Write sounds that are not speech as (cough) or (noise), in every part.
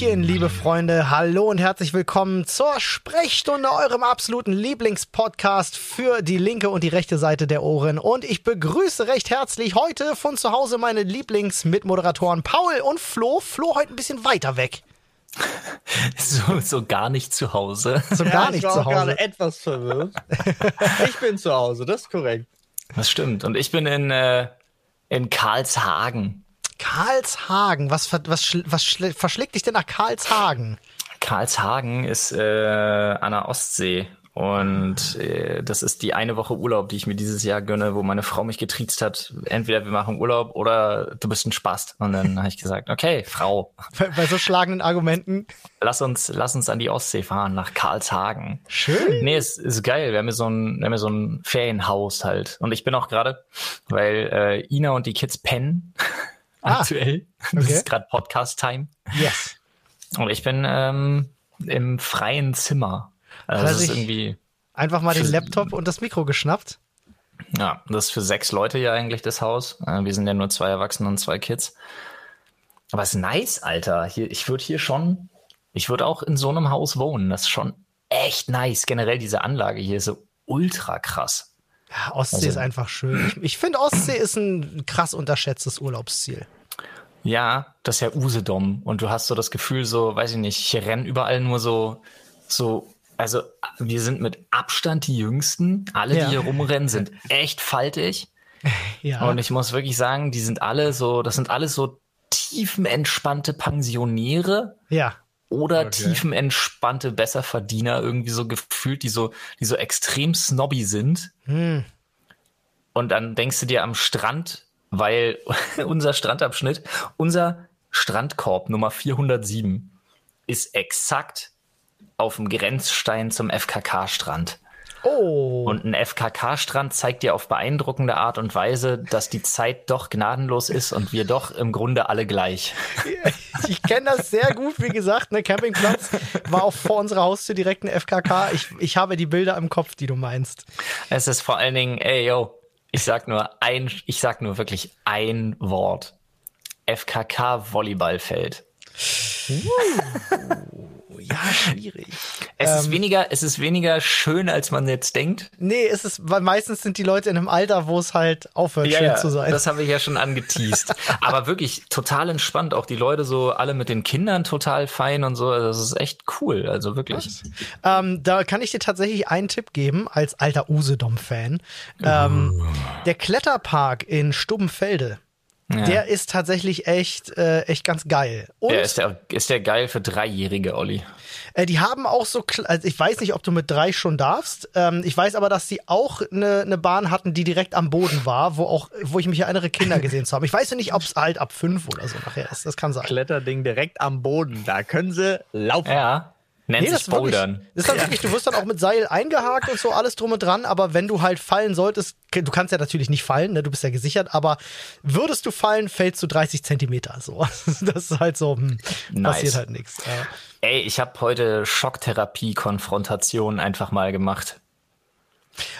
Hallöchen, liebe Freunde. Hallo und herzlich willkommen zur Sprechstunde, eurem absoluten Lieblingspodcast für die linke und die rechte Seite der Ohren. Und ich begrüße recht herzlich heute von zu Hause meine Lieblingsmitmoderatoren Paul und Flo. Flo heute ein bisschen weiter weg. (laughs) So, so gar nicht zu Hause. So gar ja, nicht ich war zu Hause. gerade etwas verwirrt. (laughs) ich bin zu Hause, das ist korrekt. Das stimmt. Und ich bin in, äh, in Karlshagen. Karlshagen. Was, was, was schl- verschlägt dich denn nach Karlshagen? Karlshagen ist äh, an der Ostsee. Und äh, das ist die eine Woche Urlaub, die ich mir dieses Jahr gönne, wo meine Frau mich getriezt hat. Entweder wir machen Urlaub oder du bist ein Spast. Und dann habe ich gesagt, okay, Frau, (laughs) Bei, bei so schlagenden Argumenten. lass uns, lass uns an die Ostsee fahren, nach Karlshagen. Schön. Nee, es ist geil. Wir haben hier so ein, wir haben hier so ein Ferienhaus halt. Und ich bin auch gerade, weil äh, Ina und die Kids pennen (laughs) Ah, aktuell. Das okay. ist gerade Podcast-Time. Yes. Und ich bin ähm, im freien Zimmer. Also das ist irgendwie, Einfach mal den Laptop und das Mikro geschnappt. ja, das ist für sechs Leute ja eigentlich das Haus. Äh, wir sind ja nur zwei Erwachsene und zwei Kids. Aber es ist nice, Alter. Hier, ich würde hier schon, ich würde auch in so einem Haus wohnen. Das ist schon echt nice. Generell diese Anlage hier ist so ultra krass. Ja, Ostsee Also- ist einfach schön. Ich, ich finde, Ostsee ist ein krass unterschätztes Urlaubsziel. Ja, das ist ja Usedom. Und du hast so das Gefühl, so, weiß ich nicht, hier rennen überall nur so, so, also wir sind mit Abstand die Jüngsten. Alle, Ja. die hier rumrennen, sind echt faltig. (laughs) Ja. Und ich muss wirklich sagen, die sind alle so, das sind alles so tiefenentspannte Pensionäre ja. Oder Okay. tiefenentspannte Besserverdiener irgendwie so gefühlt, die so, die so extrem snobby sind. Hm. Und dann denkst du dir am Strand, weil (laughs) unser Strandabschnitt, unser Strandkorb Nummer 407 ist exakt auf dem Grenzstein zum FKK-Strand. Oh. Und ein FKK-Strand zeigt dir auf beeindruckende Art und Weise, dass die Zeit doch gnadenlos ist und wir doch im Grunde alle gleich. ich kenne das sehr gut, wie gesagt. Ne, Campingplatz war auch vor unserer Haustür direkt ein FKK. Ich, ich habe die Bilder im Kopf, die du meinst. Es ist vor allen Dingen, ey, yo, ich sag nur ein, ich sag nur wirklich ein Wort. FKK-Volleyballfeld. Ja, schwierig. Es Ähm. ist weniger, es ist weniger schön, als man jetzt denkt. Nee, es ist, weil meistens sind die Leute in einem Alter, wo es halt aufhört, schön zu sein. das habe ich ja schon angeteased. (laughs) Aber wirklich total entspannt. Auch die Leute so alle mit den Kindern total fein und so. Also Das ist echt cool. Also wirklich. Ähm, da kann ich dir tatsächlich einen Tipp geben, als alter Usedom-Fan. Ähm, der Kletterpark in Stubbenfelde, Ja. der ist tatsächlich echt, äh, echt ganz geil. Und Ja, ist der, ist der geil für Dreijährige, Olli. äh, die haben auch so, also ich weiß nicht, ob du mit drei schon darfst. Ähm, ich weiß aber, dass sie auch eine ne Bahn hatten, die direkt am Boden war, wo auch, wo ich mich erinnere, Kinder gesehen zu haben. Ich weiß ja nicht, ob es halt ab fünf oder so nachher ist. Das kann sein. Kletterding direkt am Boden, da können sie laufen. Ja. Nennt Nee, das sich Bouldern. das ist dann wirklich, du wirst dann auch mit Seil eingehakt und so alles drum und dran, aber wenn du halt fallen solltest, du kannst ja natürlich nicht fallen, ne, du bist ja gesichert, aber würdest du fallen, fällst du 30 Zentimeter, so. (laughs) Das ist halt so, hm, Nice. passiert halt nichts. Ja. Ey, ich habe heute Schocktherapie-Konfrontation einfach mal gemacht.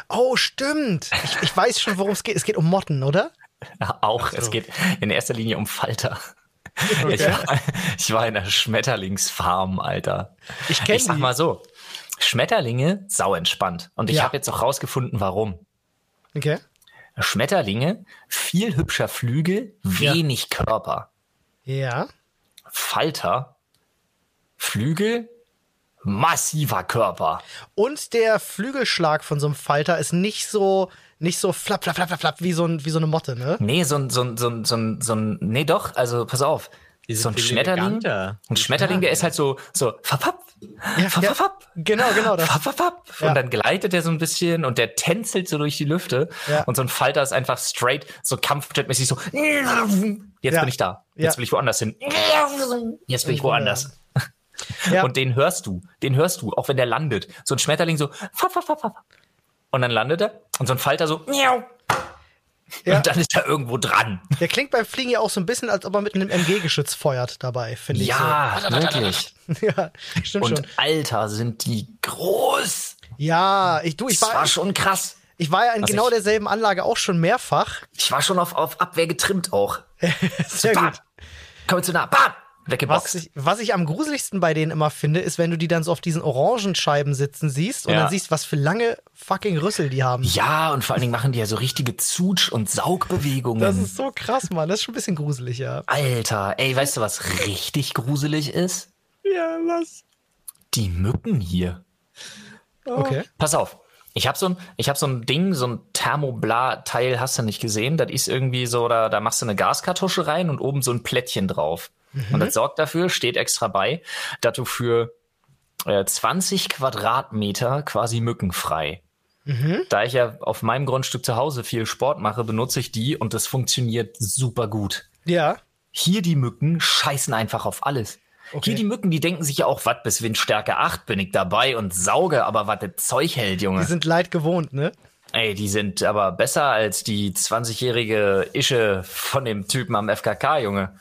Oh, stimmt. Ich, ich weiß schon, worum es geht. Es geht um Motten, oder? Ja, (laughs) auch, es geht in erster Linie um Falter. Ich, war, (laughs) ich war in einer Schmetterlingsfarm, Alter. Ich kenn Ich sag die. mal so, Schmetterlinge, sau entspannt. Und ich Ja. habe jetzt auch rausgefunden, warum. Okay. Schmetterlinge, viel hübscher Flügel, wenig Körper. Ja. Falter, Flügel, massiver Körper. Und der Flügelschlag von so einem Falter ist nicht so, nicht so flapp, flapp, flapp, flapp, flapp, wie so, ein, wie so eine Motte, ne? Nee, so ein, so ein, so ein, so ein, so ein nee doch, also pass auf. so ein Schmetterling, eleganter. ein Schmetterling, der ist halt so, so, fapp, Ja, fapp, ja. fapp, Genau, genau das. fapp, fapp, fapp. Ja. Und dann gleitet er so ein bisschen und der tänzelt so durch die Lüfte. Ja. Und so ein Falter ist einfach straight, so Kampfjetmäßig so, jetzt Ja. bin ich da. Jetzt Ja. will ich woanders hin. Jetzt bin ich woanders. Ja. (laughs) Und den hörst du, den hörst du, auch wenn der landet. So ein Schmetterling so, fapp, fapp, fapp, fapp. Und dann landet er und so ein Falter so, miau. Ja. Und dann ist er irgendwo dran. Der klingt beim Fliegen ja auch so ein bisschen, als ob er mit einem MG-Geschütz feuert dabei, finde ich. Ja, wirklich. So. (laughs) Ja, stimmt Und schon. Alter, sind die groß. Ja, ich, du, ich Das war war, schon krass. ich war ja in Was genau ich- derselben Anlage auch schon mehrfach. Ich war schon auf, auf Abwehr getrimmt auch. (laughs) Sehr Bam. gut. Komm zu nah. Bam. Was weggeboxt. ich, was ich am gruseligsten bei denen immer finde, ist, wenn du die dann so auf diesen Orangenscheiben sitzen siehst und Ja. dann siehst, was für lange fucking Rüssel die haben. Ja, und vor allen Dingen machen die ja so richtige Zutsch- und Saugbewegungen. Das ist so krass, Mann. Das ist schon ein bisschen gruselig, ja. Alter, ey, weißt du, was richtig gruselig ist? Ja, was? Die Mücken hier. Okay. Pass auf. Ich habe so ein, ich so ein Ding, so ein Thermoblar-Teil, hast du nicht gesehen? Das ist irgendwie so, da, da machst du eine Gaskartusche rein und oben so ein Plättchen drauf. Und das sorgt dafür, steht extra bei, dass du für äh, 20 Quadratmeter quasi mückenfrei. Da ich ja auf meinem Grundstück zu Hause viel Sport mache, benutze ich die und das funktioniert super gut. Ja. Hier die Mücken scheißen einfach auf alles. Okay. Hier die Mücken, die denken sich ja auch, was bis Windstärke 8 bin ich dabei und sauge, aber was das Zeug hält, Junge. Die sind leid gewohnt, ne? Ey, die sind aber besser als die 20-jährige Ische von dem Typen am FKK, Junge.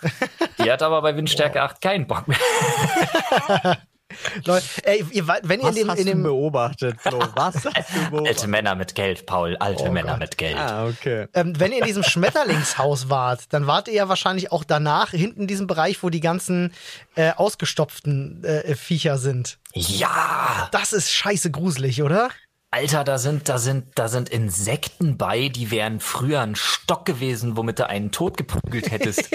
Die hat aber bei Windstärke 8 keinen Bock mehr. (laughs) Leute, ey, ihr, wenn ihr Was in dem, hast in du dem beobachtet, Flo? (laughs) Was hast du Alte beobachtet? Männer mit Geld, Paul. Alte Oh Männer Gott. mit Geld. Ah, okay. ähm, wenn ihr in diesem Schmetterlingshaus wart, dann wart ihr ja wahrscheinlich auch danach hinten in diesem Bereich, wo die ganzen äh, ausgestopften äh, Viecher sind. Ja! Das ist scheiße gruselig, oder? Alter, da sind, da sind, da sind Insekten bei, die wären früher ein Stock gewesen, womit du einen tot geprügelt (laughs) hättest.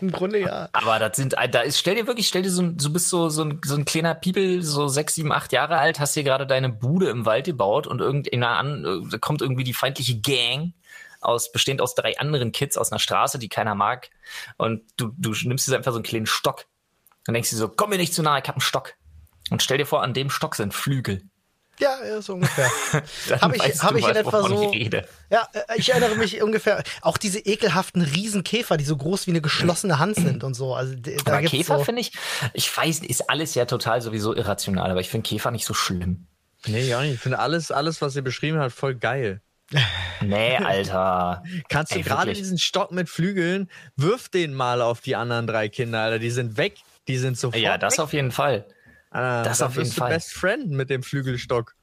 Im Grunde ja. Aber das sind, da ist, stell dir wirklich, stell dir so, du bist so, so ein, so ein kleiner Piepel, so sechs, sieben, acht Jahre alt, hast dir gerade deine Bude im Wald gebaut und irgendeiner an, da kommt irgendwie die feindliche Gang aus, bestehend aus drei anderen Kids aus einer Straße, die keiner mag. Und du, du nimmst dir einfach so einen kleinen Stock und denkst dir so, komm mir nicht zu nahe, ich hab einen Stock. Und stell dir vor, an dem Stock sind Flügel. Ja, ja, so ungefähr. (laughs) Habe ich, hab ich in etwa so. ich rede. Ja, äh, ich erinnere mich ungefähr. Auch diese ekelhaften Riesenkäfer, die so groß wie eine geschlossene Hand sind und so. Also da Aber gibt's Käfer so, finde ich, ich weiß, ist alles ja total sowieso irrational, aber ich finde Käfer nicht so schlimm. Nee, ja nicht. Ich finde alles, alles, was ihr beschrieben habt, voll geil. (laughs) Nee, Alter. Kannst du gerade diesen Stock mit Flügeln, wirf den mal auf die anderen drei Kinder, Alter. Die sind weg. Die sind sofort Ja, das weg. auf jeden Fall. Alter, das auf jeden Fall. Best Friend mit dem Flügelstock.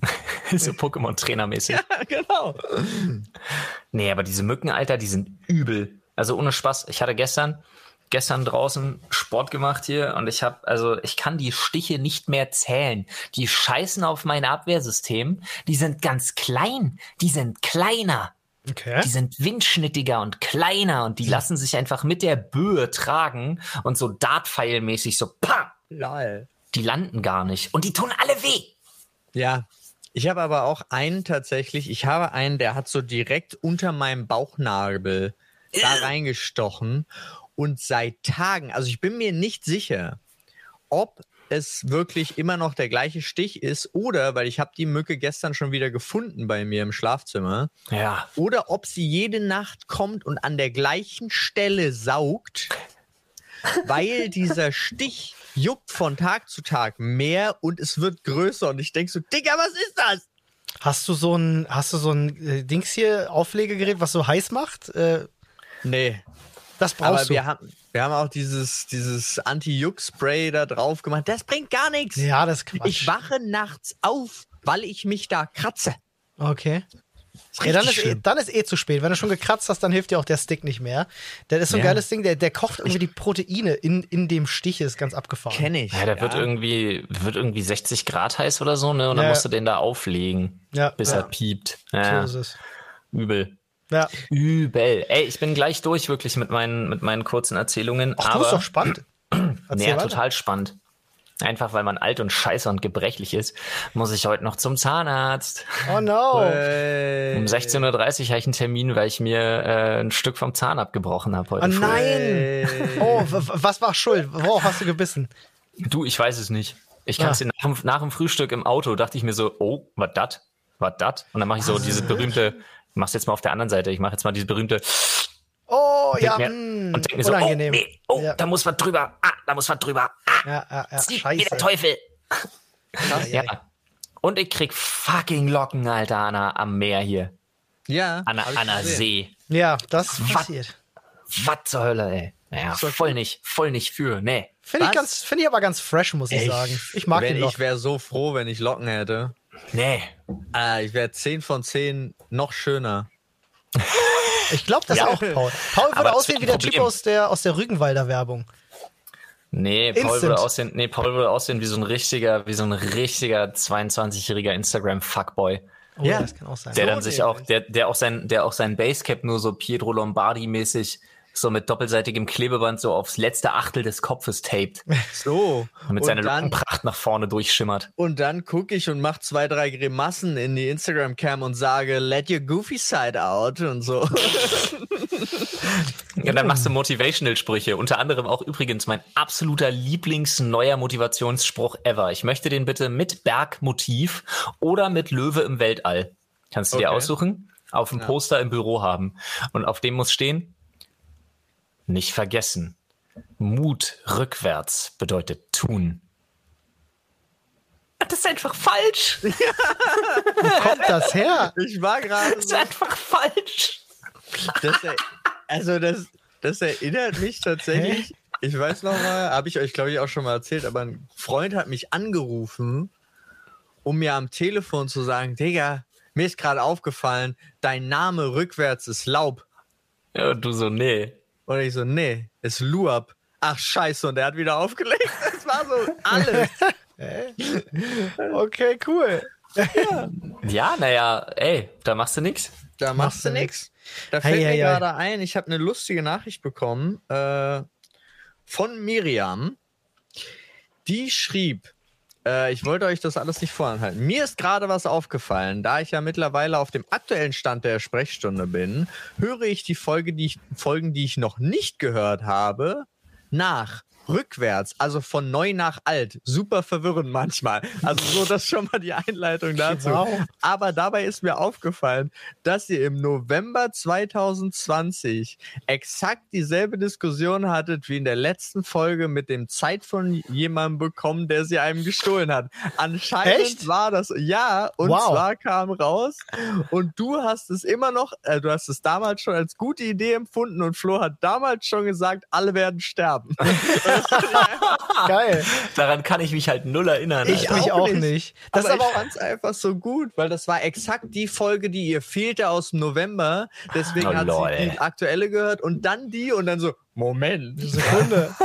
(laughs) so Pokémon-Trainer-mäßig. (laughs) Ja, genau. Nee, aber diese Mücken, Alter, die sind übel. Also ohne Spaß. Ich hatte gestern, gestern draußen Sport gemacht hier und ich habe, also ich kann die Stiche nicht mehr zählen. Die scheißen auf mein Abwehrsystem. Die sind ganz klein. Die sind kleiner. Okay. Die sind windschnittiger und kleiner und die lassen sich einfach mit der Böe tragen und so Dartpfeilmäßig so, pam, Lol. Die landen gar nicht. Und die tun alle weh. Ja. Ich habe aber auch einen tatsächlich, ich habe einen, der hat so direkt unter meinem Bauchnabel da reingestochen und seit Tagen, also ich bin mir nicht sicher, ob es wirklich immer noch der gleiche Stich ist oder, weil ich habe die Mücke gestern schon wieder gefunden bei mir im Schlafzimmer, Ja. oder ob sie jede Nacht kommt und an der gleichen Stelle saugt, (laughs) weil dieser Stich juckt von Tag zu Tag mehr und es wird größer und ich denke so, Digga, was ist das? Hast du so ein, hast du so ein äh, Dings hier, Auflegegerät, was so heiß macht? Äh, Nee, das aber brauchst du. wir haben, wir haben auch dieses, dieses Anti-Juck-Spray da drauf gemacht. Das bringt gar nichts. ja, das Quatsch. Ich wache nachts auf, weil ich mich da kratze. Okay. Ist Ja, dann, ist eh, dann ist eh zu spät. Wenn du schon gekratzt hast, dann hilft dir auch der Stick nicht mehr. Das ist so ein Ja. geiles Ding, der, der kocht irgendwie die Proteine in, in dem Stich, ist ganz abgefahren. Kenn ich. Ja, der wird irgendwie, wird irgendwie 60 Grad heiß oder so, ne? Und dann Ja. musst du den da auflegen, Ja, bis ja. er piept. So Ja, ist es. übel. Ja. Übel. Ey, ich bin gleich durch wirklich mit meinen, mit meinen kurzen Erzählungen. Ach, du aber bist doch spannend. (clears throat) Erzähl nee, ja, weiter. total spannend. Einfach weil man alt und scheiße und gebrechlich ist, muss ich heute noch zum Zahnarzt. Oh no. Äh, Um 16.30 Uhr habe ich einen Termin, weil ich mir äh, ein Stück vom Zahn abgebrochen habe heute. Oh früh. nein. Oh, w- w- was war schuld? Worauf hast du gebissen? Du, ich weiß es nicht. Ich kann es Ah. dir nach, dem- nach dem Frühstück im Auto, dachte ich mir so, oh, was dat? Was dat? Und dann mache ich so diese berühmte, mach's jetzt mal auf der anderen Seite, ich mache jetzt mal diese berühmte Oh, ja, mir, mh, und denk mir so, oh, unangenehm. nee, oh, ja. da muss was drüber, ah, da muss was drüber, ah, ja, ja, ja, zieht wie der scheiße. Teufel. Ja. Und ich krieg fucking Locken, Alter, an der, am Meer hier. Ja. An, ich an der. See. ja, das Was? passiert. Was zur Hölle, ey. Naja, voll nicht, voll nicht für, nee. Finde ich, ganz, finde ich aber ganz fresh, muss ich Echt? sagen. Ich mag wenn den noch. Ich wäre so froh, wenn ich Locken hätte. Nee. Äh, ich wäre 10 von 10 noch schöner. (laughs) Ich glaube das Ja. auch, Paul. Paul würde Aber aussehen wie der Typ aus der, aus der Rügenwalder Werbung. Nee, Paul Instant. würde aussehen, nee, Paul würde aussehen wie so ein richtiger, wie so ein richtiger 22-jähriger Instagram-Fuckboy. Oh, Ja. das kann auch sein. Der dann sich auch, der, der auch sein, der auch sein Basecap nur so Pietro Lombardi-mäßig so mit doppelseitigem Klebeband so aufs letzte Achtel des Kopfes taped, (laughs) So. damit seine dann, Lockenpracht nach vorne durchschimmert. und dann gucke ich und mache zwei, drei Grimassen in die Instagram-Cam und sage, let your goofy side out und so. (laughs) Und dann machst du Motivational-Sprüche. Unter anderem auch übrigens mein absoluter Lieblingsneuer Motivationsspruch ever. Ich möchte den bitte mit Bergmotiv oder mit Löwe im Weltall. Kannst du dir Okay. aussuchen? Auf dem Poster im Büro haben. Und auf dem muss stehen, nicht vergessen. Mut rückwärts bedeutet tun. Das ist einfach falsch. (laughs) Wo kommt das her? Ich war gerade Das ist so, einfach falsch. das, also das, das erinnert mich tatsächlich. Ich weiß noch mal, habe ich euch glaube ich auch schon mal erzählt, aber ein Freund hat mich angerufen, um mir am Telefon zu sagen, Digga, mir ist gerade aufgefallen, dein Name rückwärts ist Laub. Ja, und du so, nee. Und ich so, nee, ist Luab. Ach scheiße, und der hat wieder aufgelegt. (laughs) Das war so alles. Okay, cool. Ja, naja, ey, da machst du nix. Da machst du nix. Da fällt mir hei, hei. gerade ein, ich habe eine lustige Nachricht bekommen äh, von Miriam. Die schrieb, äh, ich wollte euch das alles nicht voranhalten. Mir ist gerade was aufgefallen, da ich ja mittlerweile auf dem aktuellen Stand der Sprechstunde bin, höre ich die Folge, die ich, Folgen, die ich noch nicht gehört habe, nach. Rückwärts, also von neu nach alt. Super verwirrend manchmal. Also so, das ist schon mal die Einleitung dazu. Wow. Aber dabei ist mir aufgefallen, dass ihr im November 2020 exakt dieselbe Diskussion hattet wie in der letzten Folge mit dem Zeit von jemandem bekommen, der sie einem gestohlen hat. Anscheinend Echt? war das, ja, und Wow. zwar kam raus und du hast es immer noch, äh, du hast es damals schon als gute Idee empfunden und Flo hat damals schon gesagt, alle werden sterben. (laughs) (laughs) (laughs) Geil. Daran kann ich mich halt null erinnern. Ich Alter. mich auch nicht. nicht. Das aber ist aber ich fand's einfach so gut, weil das war exakt die Folge, die ihr fehlte aus dem November. Deswegen Oh, hat lol. sie die aktuelle gehört und dann die und dann so, Moment. Sekunde. (laughs)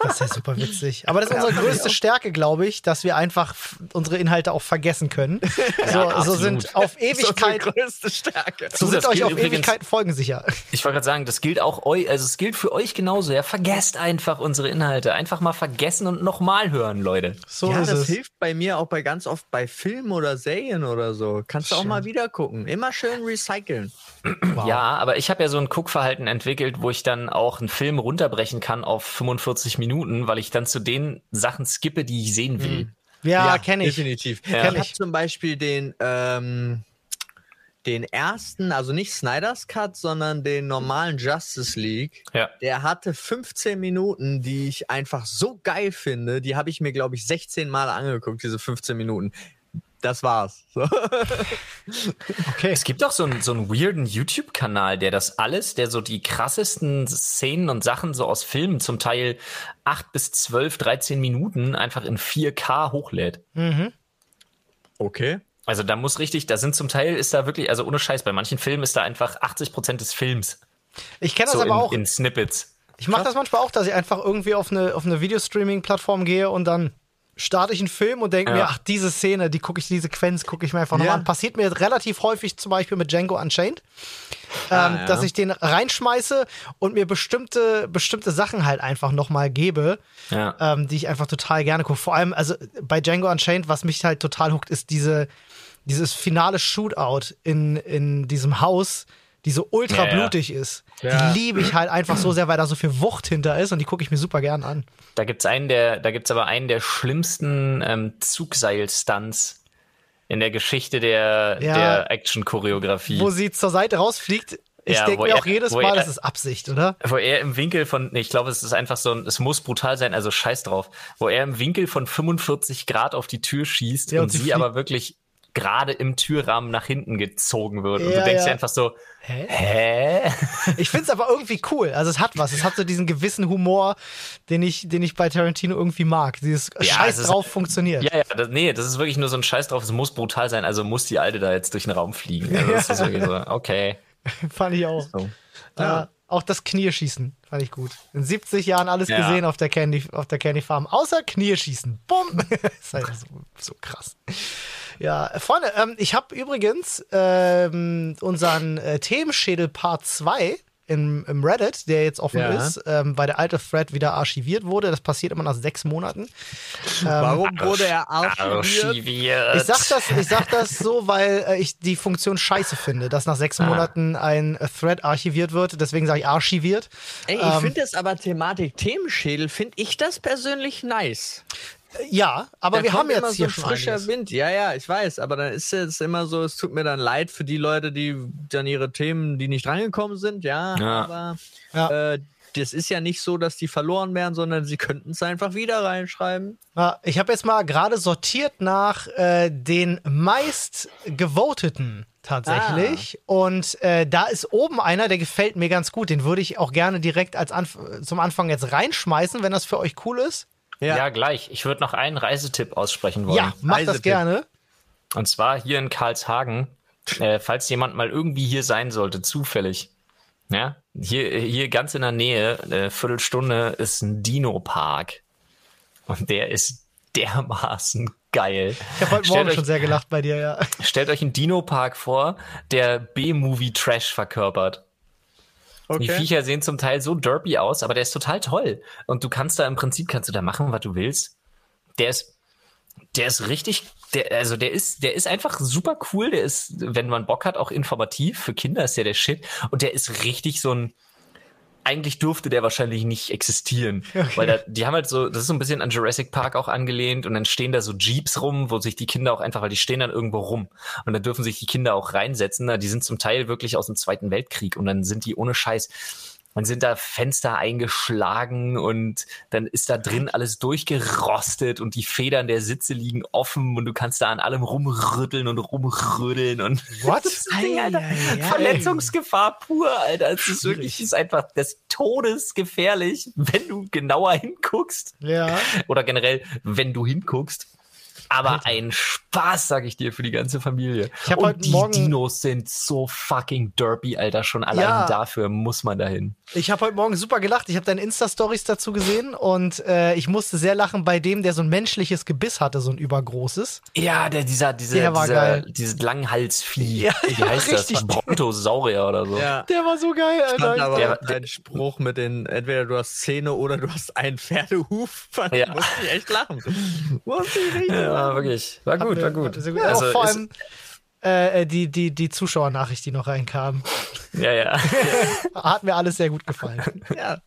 Das ist ja super witzig. Aber das ist unsere größte. Stärke, glaube ich, dass wir einfach unsere Inhalte auch vergessen können. (laughs) so, so absolut. sind auf Das ist Ewigkeit, größte Stärke. so sind euch auf übrigens- Ewigkeit folgensicher. Ich wollte gerade sagen, das gilt auch euch, also es gilt für euch genauso. Ja, vergesst einfach unsere Inhalte. Einfach mal vergessen und nochmal hören, Leute. So ja, ist das es. hilft bei mir auch bei ganz oft bei Filmen oder Serien oder so. Kannst du auch mal wieder gucken. Immer schön recyceln. Wow. (clears throat) Ja, aber ich habe ja so ein Guckverhalten entwickelt, wo ich dann auch einen Film runterbrechen kann auf 45 Minuten, weil ich dann zu den Sachen skippe, die ich sehen will. Ja, kenne ich. Definitiv. Ja. Ich habe zum Beispiel den, ähm, den ersten, also nicht Snyder's Cut, sondern den normalen Justice League. Ja. Der hatte 15 Minuten, die ich einfach so geil finde. Die habe ich mir, glaube ich, 16 Mal angeguckt, diese 15 Minuten. Das war's. (laughs) So. Okay. Es gibt auch so einen, so einen weirden YouTube-Kanal, der das alles, der so die krassesten Szenen und Sachen so aus Filmen, zum Teil 8 bis 12, 13 Minuten, einfach in 4K hochlädt. Mhm. Okay. Also da muss richtig, da sind zum Teil, ist da wirklich, also ohne Scheiß, bei manchen Filmen ist da einfach 80 Prozent des Films. Ich kenne das So aber in, auch. in Snippets. Ich mache das manchmal auch, dass ich einfach irgendwie auf eine, auf eine Videostreaming-Plattform gehe und dann starte ich einen Film und denke Ja. mir, ach, diese Szene, die gucke ich, die Sequenz gucke ich mir einfach Ja. nochmal an. Passiert mir relativ häufig zum Beispiel mit Django Unchained, Ah, ähm, ja. dass ich den reinschmeiße und mir bestimmte, bestimmte Sachen halt einfach nochmal gebe, Ja. ähm, die ich einfach total gerne gucke. Vor allem, also bei Django Unchained, was mich halt total huckt, ist diese, dieses finale Shootout in, in diesem Haus, die so ultra Ja, ja. blutig ist. Ja. Die liebe ich halt einfach so sehr, weil da so viel Wucht hinter ist und die gucke ich mir super gern an. Da gibt's einen der, da gibt's aber einen der schlimmsten ähm, Zugseil-Stunts in der Geschichte der, Ja. der Action-Choreografie. Wo sie zur Seite rausfliegt, ich Ja, denke mir er- auch jedes wo Mal, er- das ist Absicht, oder? Wo er im Winkel von, nee, ich glaube, es ist einfach so ein, es muss brutal sein, also scheiß drauf, wo er im Winkel von 45 Grad auf die Tür schießt Ja, und, und sie sie fliegt- aber wirklich gerade im Türrahmen nach hinten gezogen wird. und Ja, du denkst ja. dir einfach so, Hä? hä? Ich finde es aber irgendwie cool. Also es hat was. Es hat so diesen gewissen Humor, den ich, den ich bei Tarantino irgendwie mag. Dieses Ja, Scheiß es ist- drauf funktioniert. Ja, ja, das, nee, das ist wirklich nur so ein Scheiß drauf, es muss brutal sein, also muss die Alte da jetzt durch den Raum fliegen. Also das ist wirklich so, (laughs) okay. Fand ich auch. So. Ja. Auch das Knieschießen fand ich gut. In 70 Jahren alles gesehen auf der Candy, auf der Candy Farm. Außer Knieschießen. Bumm. (laughs) ist halt so, so krass. Ja, Freunde, ähm, ich habe übrigens ähm, unseren äh, Themenschädel Part 2 im, im Reddit, der jetzt offen Ja. ist, ähm, weil der alte Thread wieder archiviert wurde. Das passiert immer nach sechs Monaten. Warum wurde er archiviert? Archiviert. Ich sag das, ich sag das so, weil äh, ich die Funktion scheiße finde, dass nach sechs Monaten ein äh, Thread archiviert wird. Deswegen sage ich archiviert. Ey, ich Ähm, finde das aber Thematik Themenschädel, finde ich das persönlich nice. Ja, aber Da wir haben jetzt immer hier so schon frischer einiges. Wind. Ja, ja, ich weiß, aber dann ist es immer so, es tut mir dann leid für die Leute, die dann ihre Themen, die nicht rangekommen sind, ja, Ja. aber Ja. Äh, das ist ja nicht so, dass die verloren werden, sondern sie könnten es einfach wieder reinschreiben. Ja, ich habe jetzt mal gerade sortiert nach äh, den meist gevoteten tatsächlich. Und äh, da ist oben einer, der gefällt mir ganz gut. Den würde ich auch gerne direkt als Anf zum Anfang jetzt reinschmeißen, wenn das für euch cool ist. Ja, gleich. Ich würde noch einen Reisetipp aussprechen wollen. Ja, mach das Reisetipp. gerne. Und zwar hier in Karlshagen, äh, falls jemand mal irgendwie hier sein sollte, zufällig. Ja, hier, hier ganz in der Nähe, eine Viertelstunde, ist ein Dino-Park. Und der ist dermaßen geil. Ich habe heute Morgen euch- schon sehr gelacht bei dir, ja. Stellt euch einen Dino-Park vor, der B-Movie-Trash verkörpert. Die Viecher sehen zum Teil so derpy aus, aber der ist total toll. Und du kannst da im Prinzip, kannst du da machen, was du willst. Der ist, der ist richtig, der, also der ist, der ist einfach super cool. Der ist, wenn man Bock hat, auch informativ. Für Kinder ist der der Shit. Und der ist richtig so ein, eigentlich durfte der wahrscheinlich nicht existieren. Weil da, die haben halt so, das ist so ein bisschen an Jurassic Park auch angelehnt und dann stehen da so Jeeps rum, wo sich die Kinder auch einfach, weil die stehen dann irgendwo rum. Und dann dürfen sich die Kinder auch reinsetzen. Na, Die sind zum Teil wirklich aus dem Zweiten Weltkrieg und dann sind die ohne Scheiß. Dann sind da Fenster eingeschlagen und dann ist da drin alles durchgerostet und die Federn der Sitze liegen offen und du kannst da an allem rumrütteln und rumrödeln und What? (laughs) Ding, Alter. Ei, ei, ei. Verletzungsgefahr pur, Alter. Es ist wirklich, es ist einfach des Todes gefährlich, wenn du genauer hinguckst. Ja. Oder generell, wenn du hinguckst. Aber ein Spaß, sag ich dir, für die ganze Familie. Ich hab Und heute die Morgen- Dinos sind so fucking derpy, Alter. Schon allein Ja. dafür muss man dahin. Ich habe heute Morgen super gelacht. Ich habe deine Insta-Stories dazu gesehen und äh, ich musste sehr lachen bei dem, der so ein menschliches Gebiss hatte, so ein übergroßes. Ja, der, dieser, dieser, Der war dieser, geil. dieses Langhalsvieh. Ja, Wie (laughs) heißt richtig. das? Brontosaurier oder so. Ja. Der war so geil, Alter. aber Der- dein Spruch mit den, entweder du hast Zähne oder du hast einen Pferdehuf, (laughs) fand, Ja. musste ich echt lachen. (laughs) Musste ich richtig Ja, lachen. wirklich. War gut, war gut. Sehr gut. Also vor allem äh, die, die, die Zuschauernachricht, die noch reinkam, (laughs) Ja, ja. (laughs) hat mir alles sehr gut gefallen. Ja.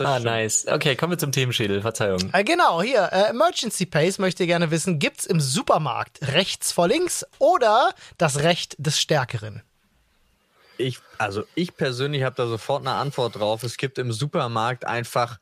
Ah, nice. Okay, kommen wir zum Themenschädel. Verzeihung. äh, genau, hier, äh, Emergency Pace möchte gerne wissen, gibt's im Supermarkt rechts vor links oder das Recht des Stärkeren? Ich, also ich persönlich habe da sofort eine Antwort drauf. Es gibt im Supermarkt einfach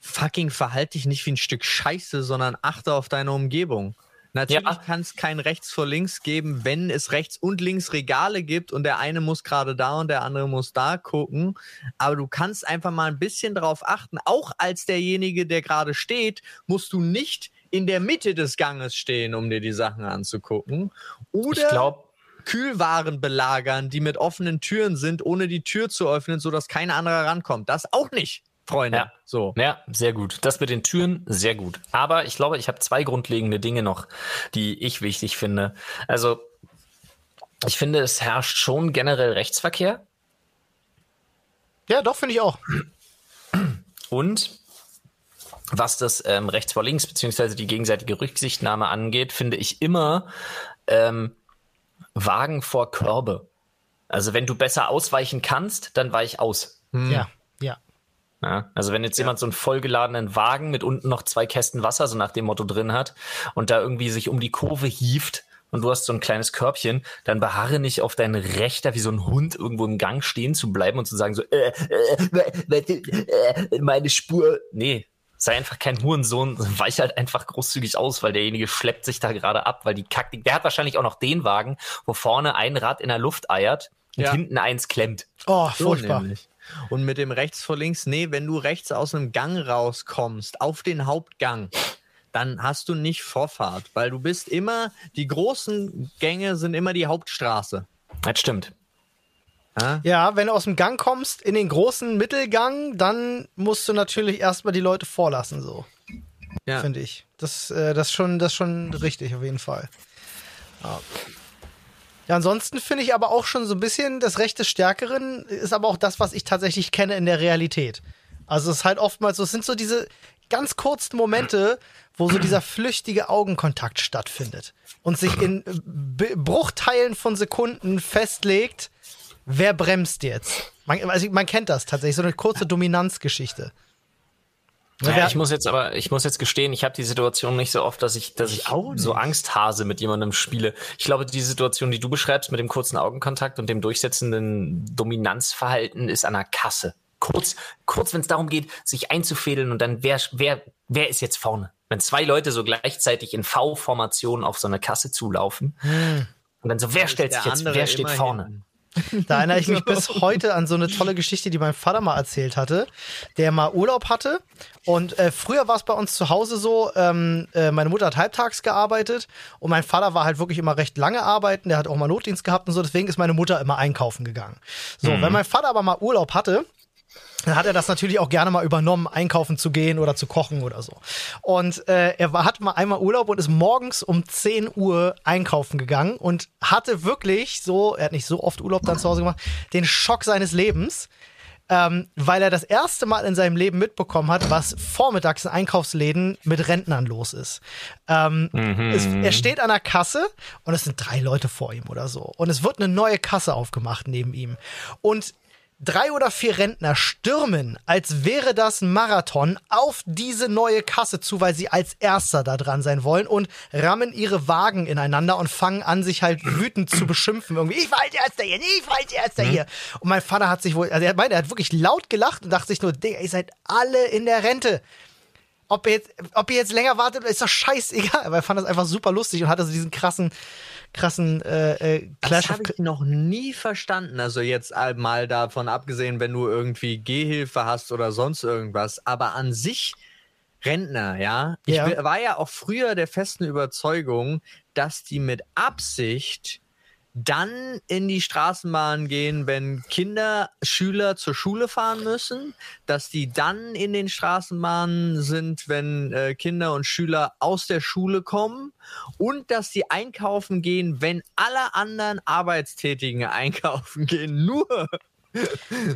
fucking verhalte dich nicht wie ein Stück Scheiße, sondern achte auf deine Umgebung. Natürlich Ja. kann es kein rechts vor links geben, wenn es rechts und links Regale gibt und der eine muss gerade da und der andere muss da gucken. Aber du kannst einfach mal ein bisschen drauf achten. Auch als derjenige, der gerade steht, musst du nicht in der Mitte des Ganges stehen, um dir die Sachen anzugucken. Oder Ich glaube, Kühlwaren belagern, die mit offenen Türen sind, ohne die Tür zu öffnen, sodass kein anderer rankommt. Das auch nicht, Freunde. Ja. So. Ja, sehr gut. Das mit den Türen, sehr gut. Aber ich glaube, ich habe zwei grundlegende Dinge noch, die ich wichtig finde. Also, ich finde, es herrscht schon generell Rechtsverkehr Ja, doch, finde ich auch. und was das ähm, rechts vor links beziehungsweise die gegenseitige Rücksichtnahme angeht, finde ich immer ähm, Wagen vor Körbe. Also wenn du besser ausweichen kannst, dann weich aus. Ja, ja. Ja, also wenn jetzt jemand so einen vollgeladenen Wagen mit unten noch zwei Kästen Wasser so nach dem Motto drin hat und da irgendwie sich um die Kurve hieft und du hast so ein kleines Körbchen, dann beharre nicht auf dein Recht, da wie so ein Hund irgendwo im Gang stehen zu bleiben und zu sagen so, äh, äh, warte, äh, meine Spur. Nee, sei einfach kein Hurensohn, (laughs) weich halt einfach großzügig aus, weil derjenige schleppt sich da gerade ab, weil die Kacke, der hat wahrscheinlich auch noch den Wagen, wo vorne ein Rad in der Luft eiert und Ja. hinten eins klemmt. Oh, So furchtbar. nämlich. Und mit dem rechts vor links, nee, wenn du rechts aus einem Gang rauskommst, auf den Hauptgang, dann hast du nicht Vorfahrt, weil du bist immer, die großen Gänge sind immer die Hauptstraße. Das stimmt. Ja? Ja, wenn du aus dem Gang kommst, in den großen Mittelgang, dann musst du natürlich erstmal die Leute vorlassen, so, Ja. finde ich. Das, äh, das, schon, das schon richtig, auf jeden Fall. Ja. Ja, ansonsten finde ich aber auch schon so ein bisschen das Recht des Stärkeren ist aber auch das, was ich tatsächlich kenne in der Realität. Also es ist halt oftmals so, es sind so diese ganz kurzen Momente, wo so dieser flüchtige Augenkontakt stattfindet und sich in äh, B Bruchteilen von Sekunden festlegt, wer bremst jetzt. Man, also man kennt das tatsächlich, so eine kurze Dominanzgeschichte. Ja, wer- ich muss jetzt aber, ich muss jetzt gestehen, ich habe die Situation nicht so oft, dass ich, dass ich, auch so. Angsthase mit jemandem spiele. Ich glaube, die Situation, die du beschreibst mit dem kurzen Augenkontakt und dem durchsetzenden Dominanzverhalten, ist an der Kasse. Kurz, kurz, wenn es darum geht, sich einzufädeln und dann wer, wer, wer ist jetzt vorne? Wenn zwei Leute so gleichzeitig in V-Formation auf so eine Kasse zulaufen und dann so, wer stellt sich jetzt, wer steht vorne? hinten. Da erinnere ich mich bis (laughs) heute an so eine tolle Geschichte, die mein Vater mal erzählt hatte, der mal Urlaub hatte. Und äh, früher war es bei uns zu Hause so, ähm, äh, meine Mutter hat halbtags gearbeitet und mein Vater war halt wirklich immer recht lange arbeiten, der hat auch mal Notdienst gehabt und so, deswegen ist meine Mutter immer einkaufen gegangen. So, wenn mein Vater aber mal Urlaub hatte, dann hat er das natürlich auch gerne mal übernommen, einkaufen zu gehen oder zu kochen oder so. Und äh, er war, hat mal einmal Urlaub und ist morgens um 10 Uhr einkaufen gegangen und hatte wirklich so, er hat nicht so oft Urlaub dann zu Hause gemacht, den Schock seines Lebens. Ähm, weil er das erste Mal in seinem Leben mitbekommen hat, was vormittags in Einkaufsläden mit Rentnern los ist. Ähm, es, er steht an der Kasse und es sind drei Leute vor ihm oder so. Und es wird eine neue Kasse aufgemacht neben ihm. Und drei oder vier Rentner stürmen, als wäre das ein Marathon, auf diese neue Kasse zu, weil sie als Erster da dran sein wollen und rammen ihre Wagen ineinander und fangen an, sich halt wütend zu beschimpfen. Irgendwie, ich war als Erster hier, ich war als Erster hier. Und mein Vater hat sich wohl, also er meinte, er hat wirklich laut gelacht und dachte sich nur, Digga, ihr seid alle in der Rente. Ob ihr jetzt, ob ihr jetzt länger wartet, ist doch scheißegal. Aber er fand das einfach super lustig und hatte so diesen krassen, krassen äh, äh, Das Clash of habe ich noch nie verstanden. Also jetzt mal davon abgesehen, wenn du irgendwie Gehhilfe hast oder sonst irgendwas. Aber an sich Rentner, ja. Ich Ja. war ja auch früher der festen Überzeugung, dass die mit Absicht dann in die Straßenbahn gehen, wenn Kinder, Schüler zur Schule fahren müssen, dass die dann in den Straßenbahnen sind, wenn äh, Kinder und Schüler aus der Schule kommen und dass die einkaufen gehen, wenn alle anderen Arbeitstätigen einkaufen gehen. Nur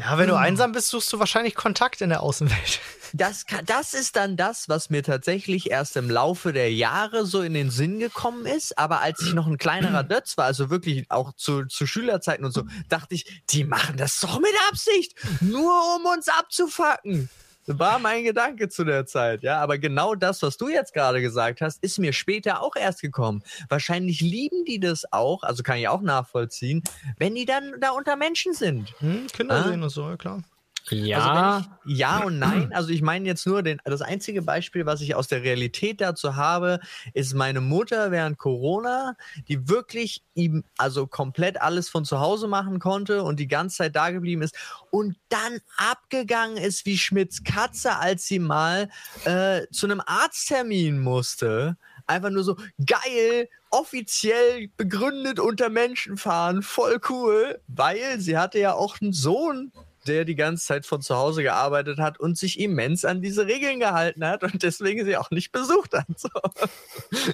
Ja, wenn du einsam bist, suchst du wahrscheinlich Kontakt in der Außenwelt. das, das ist dann das, was mir tatsächlich erst im Laufe der Jahre so in den Sinn gekommen ist. Aber als ich noch ein kleinerer Dötz war, also wirklich auch zu, zu Schülerzeiten und so, dachte ich, die machen das doch mit Absicht, nur um uns abzufacken. War mein Gedanke zu der Zeit, ja. Aber genau das, was du jetzt gerade gesagt hast, ist mir später auch erst gekommen. Wahrscheinlich lieben die das auch, also kann ich auch nachvollziehen, wenn die dann da unter Menschen sind. Hm, Kinder Ah. sehen und so, ja klar. Ja, Also wenn ich, ja (clears throat) und nein. Also ich meine jetzt nur den, das einzige Beispiel, was ich aus der Realität dazu habe, ist meine Mutter während Corona, die wirklich ihm also komplett alles von zu Hause machen konnte und die ganze Zeit da geblieben ist und dann abgegangen ist wie Schmidts Katze, als sie mal äh, zu einem Arzttermin musste. Einfach nur so geil, offiziell begründet unter Menschen fahren, voll cool, weil sie hatte ja auch einen Sohn, der die ganze Zeit von zu Hause gearbeitet hat und sich immens an diese Regeln gehalten hat und deswegen sie auch nicht besucht hat. So. (laughs)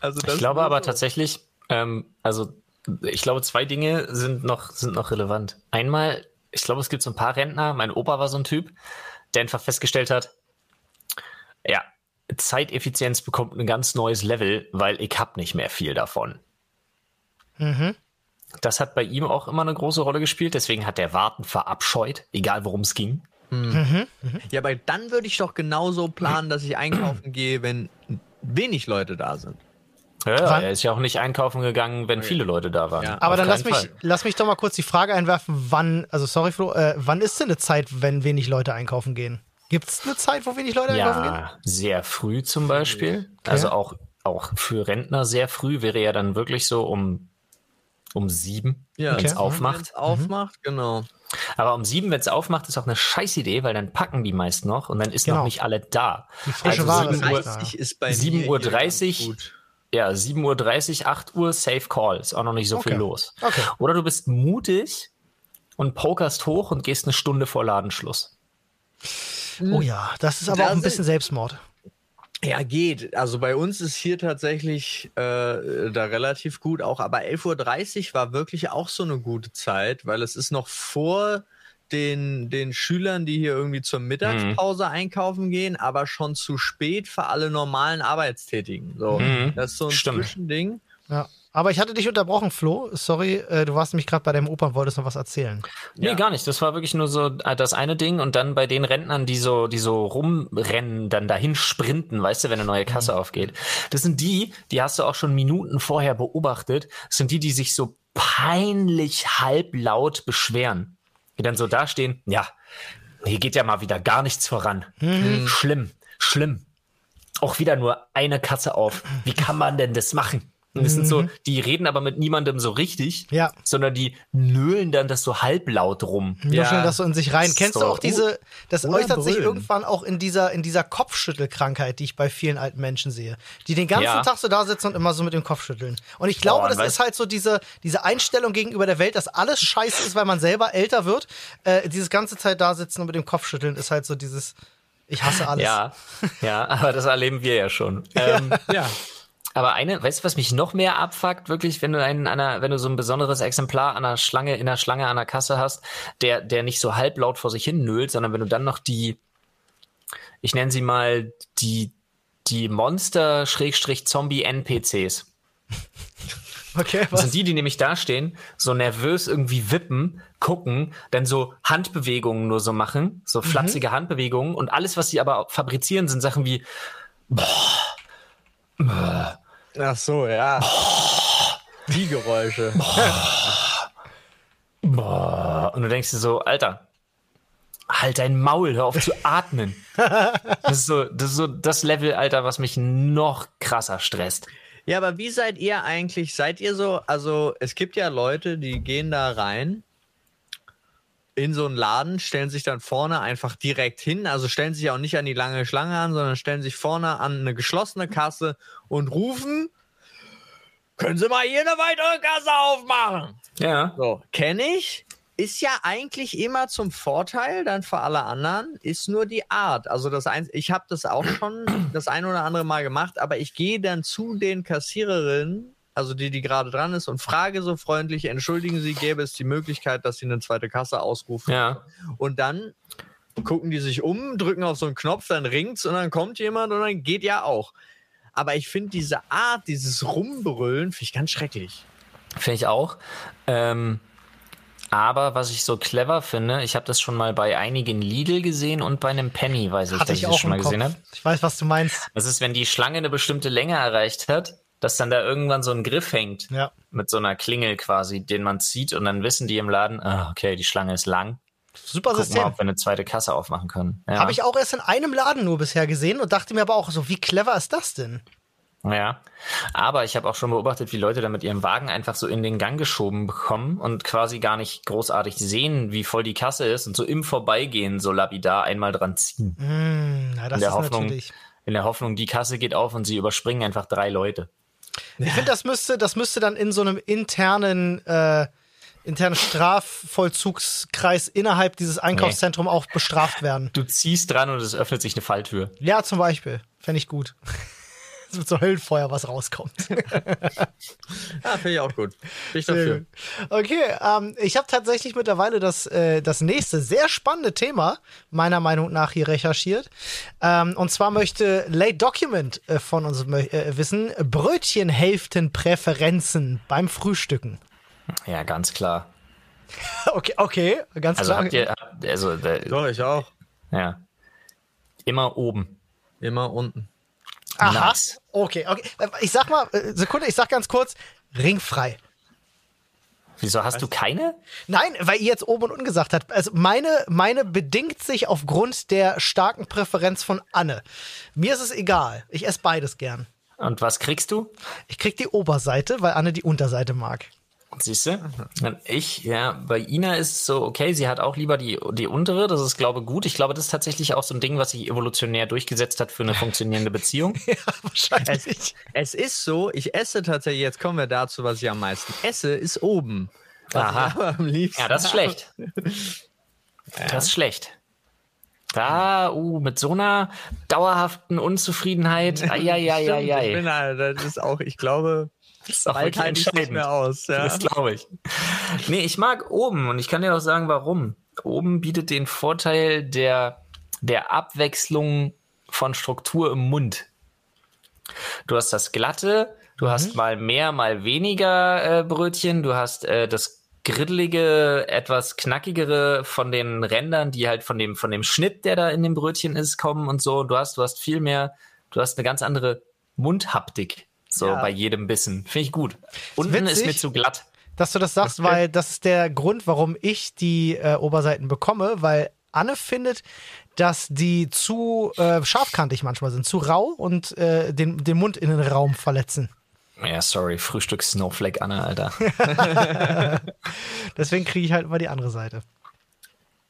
also das Ich glaube aber so. tatsächlich, ähm, also ich glaube, zwei Dinge sind noch, sind noch relevant. Einmal, ich glaube, es gibt so ein paar Rentner, mein Opa war so ein Typ, der einfach festgestellt hat, ja, Zeiteffizienz bekommt ein ganz neues Level, weil ich hab nicht mehr viel davon. Mhm. Das hat bei ihm auch immer eine große Rolle gespielt, deswegen hat der Warten verabscheut, egal worum es ging. Ja, aber dann würde ich doch genauso planen, dass ich einkaufen gehe, wenn wenig Leute da sind. Ja, er ist ja auch nicht einkaufen gegangen, wenn viele Leute da waren. Ja. Aber Auf dann lass mich, Fall. lass mich doch mal kurz die Frage einwerfen, wann, also sorry Flo, äh, wann ist denn eine Zeit, wenn wenig Leute einkaufen gehen? Gibt es eine Zeit, wo wenig Leute einkaufen gehen? Ja, sehr früh zum Beispiel. Also auch, auch für Rentner sehr früh wäre ja dann wirklich so um, um sieben, Ja, wenn es Okay. aufmacht. Wenn's aufmacht, genau. Aber um sieben, wenn es aufmacht, ist auch eine scheiß Idee, weil dann packen die meist noch und dann ist Genau. noch nicht alle da. Die frische Also Ware ist sieben nicht Uhr- da. 30 ist bei 7:30 mir hier Uhr ganz gut. ja, 7.30 Uhr, 8 Uhr, Safe Call. Ist auch noch nicht so Okay. viel los. Okay. Oder du bist mutig und pokerst hoch und gehst eine Stunde vor Ladenschluss. Oh ja, das ist aber Da auch ein bisschen Selbstmord. Ja, geht. Also bei uns ist hier tatsächlich äh, da relativ gut auch. Aber 11.30 Uhr war wirklich auch so eine gute Zeit, weil es ist noch vor den, den Schülern, die hier irgendwie zur Mittagspause einkaufen gehen, aber schon zu spät für alle normalen Arbeitstätigen. So, Mhm. das ist so ein Stimmt. Zwischending. Ja. Aber ich hatte dich unterbrochen, Flo. Sorry, äh, du warst nämlich gerade bei deinem Opa und wolltest noch was erzählen. Nee, Ja. gar nicht. Das war wirklich nur so äh, das eine Ding und dann bei den Rentnern, die so, die so rumrennen, dann dahin sprinten, weißt du, wenn eine neue Kasse aufgeht. Das sind die, die hast du auch schon Minuten vorher beobachtet. Das sind die, die sich so peinlich halblaut beschweren. Die dann so dastehen, ja, hier geht ja mal wieder gar nichts voran. Schlimm, schlimm. Auch wieder nur eine Kasse auf. Wie kann man denn das machen? Und das sind so, die reden aber mit niemandem so richtig, Ja. sondern die nölen dann das so halblaut rum. Ja. Ja. das so in sich rein. Kennst du auch diese, das Oder äußert sich brüllen. irgendwann auch in dieser, in dieser Kopfschüttelkrankheit, die ich bei vielen alten Menschen sehe. Die den ganzen Ja. Tag so da sitzen und immer so mit dem Kopf schütteln. Und ich glaube, Oh, das ist halt so diese, diese Einstellung gegenüber der Welt, dass alles scheiße ist, weil man selber älter wird. Äh, dieses ganze Zeit da sitzen und mit dem Kopf schütteln ist halt so dieses, ich hasse alles. Ja, ja, aber das erleben wir ja schon. (laughs) Ähm, Ja. Aber eine, weißt du, was mich noch mehr abfuckt, wirklich, wenn du einen, an einer, wenn du so ein besonderes Exemplar an einer Schlange, in der Schlange an der Kasse hast, der, der nicht so halblaut vor sich hin nölt, sondern wenn du dann noch die, ich nenne sie mal die, die Monster-Zombie-NPCs. (laughs) Okay, Das was? sind die, die nämlich dastehen, so nervös irgendwie wippen, gucken, dann so Handbewegungen nur so machen, so flapsige Handbewegungen und alles, was sie aber fabrizieren, sind Sachen wie Ach so, ja. Die Geräusche. Und du denkst dir so, Alter, halt dein Maul, hör auf zu atmen. Das ist so, das ist so das Level, Alter, was mich noch krasser stresst. Ja, aber wie seid ihr eigentlich? Seid ihr so, also es gibt ja Leute, die gehen da rein in so einen Laden, stellen sich dann vorne einfach direkt hin, also stellen sich auch nicht an die lange Schlange an, sondern stellen sich vorne an eine geschlossene Kasse und rufen, können Sie mal hier eine weitere Kasse aufmachen? Ja. So, kenne ich. Ist ja eigentlich immer zum Vorteil dann für alle anderen, ist nur die Art. Also das ein, ich habe das auch schon das ein oder andere Mal gemacht, aber ich gehe dann zu den Kassiererinnen, also die, die gerade dran ist, und frage so freundlich, entschuldigen Sie, gäbe es die Möglichkeit, dass Sie eine zweite Kasse ausrufen? Ja. Und dann gucken die sich um, drücken auf so einen Knopf, dann ringt's und dann kommt jemand und dann geht ja auch. Aber ich finde diese Art, dieses Rumbrüllen, finde ich ganz schrecklich. Finde ich auch. Ähm, aber was ich so clever finde, ich habe das schon mal bei einigen Lidl gesehen und bei einem Penny, weiß ich, Hatte dass ich ich das auch schon mal Kopf. gesehen habe. Ich weiß, was du meinst. Das ist, wenn die Schlange eine bestimmte Länge erreicht hat, dass dann da irgendwann so ein Griff hängt. Ja. Mit so einer Klingel quasi, den man zieht und dann wissen die im Laden, ah, okay, die Schlange ist lang. Super Gucken System. mal, ob wir eine zweite Kasse aufmachen können. Ja. Habe ich auch erst in einem Laden nur bisher gesehen und dachte mir aber auch so, wie clever ist das denn? Ja, aber ich habe auch schon beobachtet, wie Leute da mit ihrem Wagen einfach so in den Gang geschoben bekommen und quasi gar nicht großartig sehen, wie voll die Kasse ist und so im Vorbeigehen so lapidar einmal dran ziehen. Hm, na, das in der ist Hoffnung, natürlich. in der Hoffnung, die Kasse geht auf und sie überspringen einfach drei Leute. Ich finde, das müsste, das müsste dann in so einem internen, äh, internen Strafvollzugskreis innerhalb dieses Einkaufszentrums auch bestraft werden. Du ziehst dran und es öffnet sich eine Falltür. Ja, zum Beispiel. Fände ich gut. Es wird so Höllenfeuer, was rauskommt. Ja, (laughs) finde ich auch gut. Bin ich dafür. gut. Okay, ähm, ich habe tatsächlich mittlerweile das, äh, das nächste sehr spannende Thema meiner Meinung nach hier recherchiert. Ähm, und zwar möchte Late Document äh, von uns äh, wissen, Brötchenhälftenpräferenzen beim Frühstücken. Ja, ganz klar. (laughs) Okay, okay, ganz Also klar. habt ihr, also, äh, Doch, ich auch. ja. Immer oben. Immer unten. Aha. Nice. Okay, okay. Ich sag mal, äh, Sekunde, ich sag ganz kurz, ringfrei. Wieso hast du keine? Nein, weil ihr jetzt oben und unten gesagt habt. Also meine, meine bedingt sich aufgrund der starken Präferenz von Anne. Mir ist es egal. Ich esse beides gern. Und was kriegst du? Ich krieg die Oberseite, weil Anne die Unterseite mag. Siehst du? Ich, ja, bei Ina ist es so, okay, sie hat auch lieber die, die untere, das ist, glaube ich, gut. Ich glaube, das ist tatsächlich auch so ein Ding, was sich evolutionär durchgesetzt hat für eine funktionierende Beziehung. (laughs) ja, wahrscheinlich. Es, es ist so, ich esse tatsächlich, jetzt kommen wir dazu, was ich am meisten esse, ist oben. Was Aha. ich aber am liebsten Ja, das ist schlecht. Das ist schlecht. Da, uh, mit so einer dauerhaften Unzufriedenheit. (laughs) Stimmt, ich Eieieiei. bin, halt- das ist auch, ich glaube, Das ist auch bald wirklich ich nicht entscheidend. mehr aus. Ja. Das glaube ich. Nee, ich mag oben und ich kann dir auch sagen, warum. Oben bietet den Vorteil der, der Abwechslung von Struktur im Mund. Du hast das glatte, du hast mal mehr, mal weniger äh, Brötchen, du hast äh, das griddelige, etwas knackigere von den Rändern, die halt von dem, von dem Schnitt, der da in dem Brötchen ist, kommen und so. Du hast, du hast viel mehr, du hast eine ganz andere Mundhaptik. So Ja. bei jedem Bissen. Finde ich gut. Unten ist witzig. mir zu glatt. dass du das sagst, Okay. weil das ist der Grund, warum ich die äh, Oberseiten bekomme, weil Anne findet, dass die zu äh, scharfkantig manchmal sind, zu rau und äh, den, den Mundinnenraum verletzen. Ja, sorry, Frühstück Snowflake Anne, Alter. (laughs) Deswegen kriege ich halt immer die andere Seite.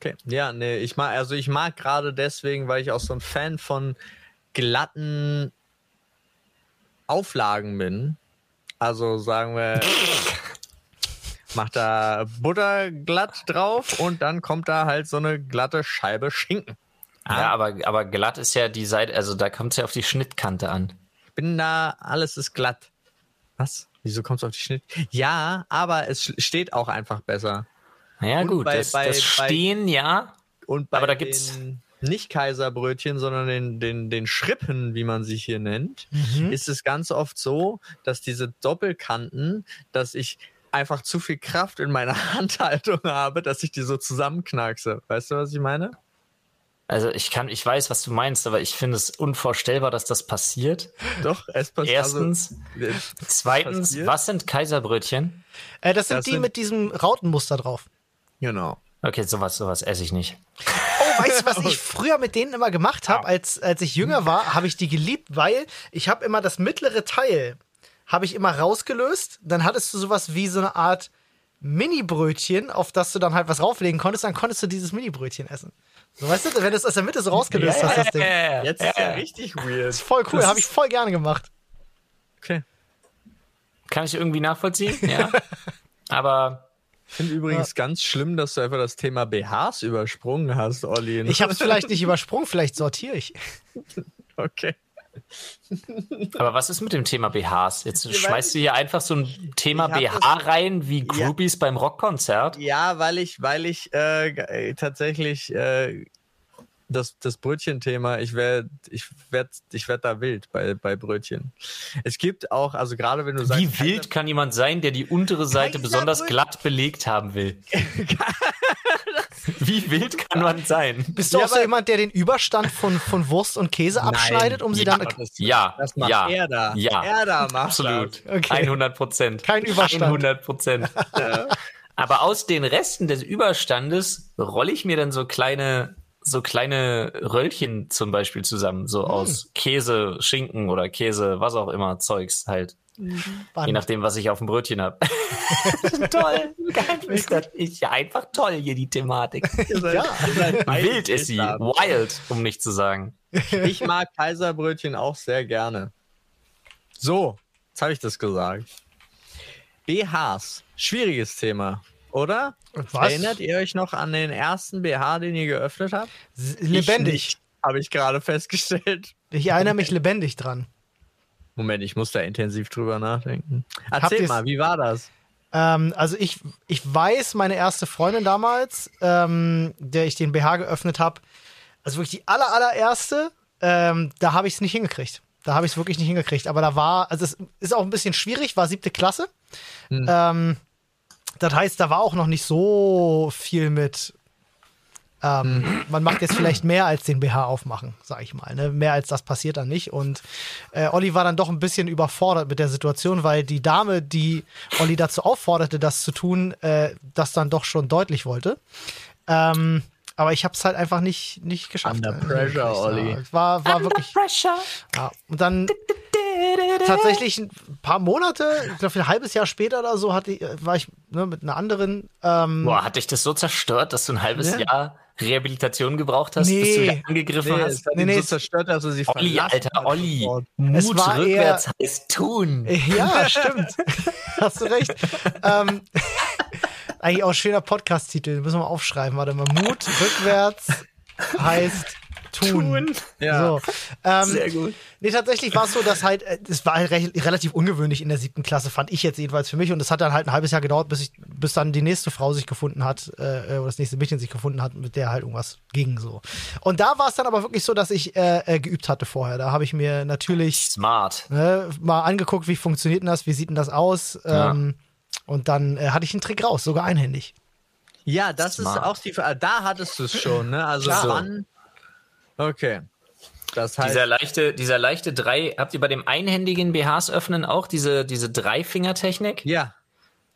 Okay. Ja, nee, ich mag, also ich mag gerade deswegen, weil ich auch so ein Fan von glatten Auflagen bin. Also sagen wir, (laughs) mach da Butter glatt drauf und dann kommt da halt so eine glatte Scheibe Schinken. Ja, aber, aber glatt ist ja die Seite, also da kommt es ja auf die Schnittkante an. Ich bin da, alles ist glatt. Was? Wieso kommst du auf die Schnitt? Ja, aber es steht auch einfach besser. Ja, Und gut, bei- das, bei- das bei- Stehen, ja. Und bei Aber da gibt's- den nicht Kaiserbrötchen, sondern den, den, den Schrippen, wie man sie hier nennt, ist es ganz oft so, dass diese Doppelkanten, dass ich einfach zu viel Kraft in meiner (laughs) Handhaltung habe, dass ich die so zusammenknackse. Weißt du, was ich meine? Also ich kann, ich weiß, was du meinst, aber ich finde es unvorstellbar, dass das passiert. Doch, es passiert. Erstens. Also, Zweitens, passiert? was sind Kaiserbrötchen? Äh, das sind Das die sind- mit diesem Rautenmuster drauf. genau. Okay, sowas, sowas esse ich nicht. Oh, weißt du, was ich (laughs) früher mit denen immer gemacht habe, als, als ich jünger war, habe ich die geliebt, weil ich habe immer das mittlere Teil, habe ich immer rausgelöst, dann hattest du sowas wie so eine Art Mini-Brötchen, auf das du dann halt was rauflegen konntest, dann konntest du dieses Mini-Brötchen essen. So, weißt du, wenn du es aus der Mitte so rausgelöst hast, das Ding. Jetzt ist ja richtig weird. ist voll cool, Das habe ich voll gerne gemacht. Okay. Kann ich irgendwie nachvollziehen, ja. (laughs) Aber finde übrigens ganz schlimm, dass du einfach das Thema BHs übersprungen hast, Olli. Ich habe es (laughs) vielleicht nicht übersprungen, vielleicht sortiere ich. Okay. Aber was ist mit dem Thema BHs? Jetzt weiß schmeißt du hier einfach so ein Thema Ich BH rein wie Groupies beim Rockkonzert. Ja, weil ich, weil ich äh, äh, tatsächlich äh, das, das Brötchen-Thema, ich werde ich werd, ich werd da wild bei, bei Brötchen. Es gibt auch, also gerade wenn du sagst, Wie wild kann jemand sein, der die untere Seite besonders Kaiserbrötchen- glatt belegt haben will? (laughs) Wie wild kann man sein? Bist du Ja, auch so aber- jemand, der den Überstand von, von Wurst und Käse abschneidet, um sie ja, dann. das, Ja, das macht ja, er da. ja. Er da macht Absolut. Okay. 100 Prozent. Kein Überstand. 100 Prozent. (laughs) Aber aus den Resten des Überstandes rolle ich mir dann so kleine, so kleine Röllchen zum Beispiel zusammen, so aus Käse, Schinken oder Käse, was auch immer, Zeugs halt. Je nachdem, was ich auf dem Brötchen habe. (laughs) toll. (laughs) Ist das ist ja einfach toll hier die Thematik. (laughs) Ja. Wild ist sie. Wild, um nicht zu sagen. Ich mag Kaiserbrötchen auch sehr gerne. So, jetzt habe ich das gesagt. BHs, schwieriges Thema, oder? Was? Erinnert ihr euch noch an den ersten BH, den ihr geöffnet habt? Lebendig. Habe ich gerade festgestellt. Ich erinnere mich lebendig dran. Moment, ich muss da intensiv drüber nachdenken. Erzähl mal, wie war das? Ähm, also ich, ich weiß, meine erste Freundin damals, ähm, der ich den BH geöffnet habe, also wirklich die aller, allererste, ähm, da habe ich es nicht hingekriegt. Da habe ich es wirklich nicht hingekriegt. Aber da war, also es ist auch ein bisschen schwierig, war siebte Klasse. Hm. Ähm, das heißt, da war auch noch nicht so viel mit. Ähm, Man macht jetzt vielleicht mehr als den BH aufmachen, sag ich mal. Ne? Mehr als das passiert dann nicht. Und äh, Olli war dann doch ein bisschen überfordert mit der Situation, weil die Dame, die Olli dazu aufforderte, das zu tun, äh, das dann doch schon deutlich wollte. Ähm, aber ich habe es halt einfach nicht, nicht geschafft. Under pressure, Olli. Es war, war wirklich. Pressure. Ja. Und dann tatsächlich ein paar Monate, ich glaube ein halbes Jahr später oder so, hatte, ich- war ich ne, mit einer anderen. Ähm, Boah, hat dich das so zerstört, dass du ein halbes Ja. Jahr Rehabilitation gebraucht hast, bis du Nee. wieder angegriffen Nee, hast? es hat Nee, nee, so es- zerstört, dass sie Olli, Alter. Olli. Es Mut war rückwärts heißt tun. Ja, stimmt. (laughs) Hast du recht. ähm, eigentlich auch ein schöner Podcast-Titel, müssen wir aufschreiben. Warte mal. Mut rückwärts heißt tun. Ja. So. Ähm, Sehr gut. Nee, tatsächlich war es so, dass halt, äh, es war halt re relativ ungewöhnlich in der siebten Klasse, fand ich jetzt jedenfalls für mich. Und es hat dann halt ein halbes Jahr gedauert, bis ich, bis dann die nächste Frau sich gefunden hat, äh, oder das nächste Mädchen sich gefunden hat, mit der halt irgendwas ging so. Und da war es dann aber wirklich so, dass ich äh, äh, geübt hatte vorher. Da habe ich mir natürlich Smart. ne, mal angeguckt, wie funktioniert denn das, wie sieht denn das aus. Ja. Ähm, und dann äh, hatte ich einen Trick raus, sogar einhändig. Ja, das Smart. ist auch die Frage. Da hattest du es schon, ne? Also Klar. wann? Okay. Das heißt, Dieser leichte, dieser leichte drei, habt ihr bei dem einhändigen BHs öffnen auch diese, diese Dreifinger-Technik? ja.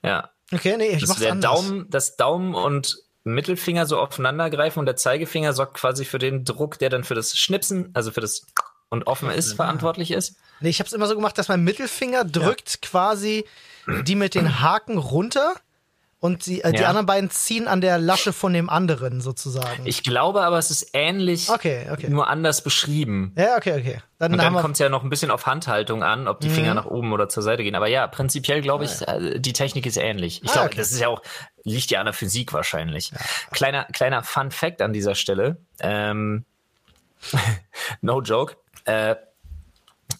Ja. Okay, nee, ich Das mach's der anders. Daumen, das Daumen und Mittelfinger so aufeinander greifen und der Zeigefinger sorgt quasi für den Druck, der dann für das Schnipsen, also für das und offen ist, verantwortlich ist. Nee, ich habe es immer so gemacht, dass mein Mittelfinger drückt quasi die mit den Haken runter und die, äh, die Ja. anderen beiden ziehen an der Lasche von dem anderen sozusagen. Ich glaube aber, es ist ähnlich, Okay, okay. nur anders beschrieben. ja, okay, okay. Dann, Und dann kommt es ja noch ein bisschen auf Handhaltung an, ob die Mhm. Fanger nach oben oder zur Seite gehen. Aber ja, prinzipiell glaube ich, äh, die Technik ist ähnlich. Ich Ah, glaube, okay. das ist ja auch, liegt ja an der Physik wahrscheinlich. Kleiner, kleiner Fun Fact an dieser Stelle. Ähm, (laughs) no joke. Äh,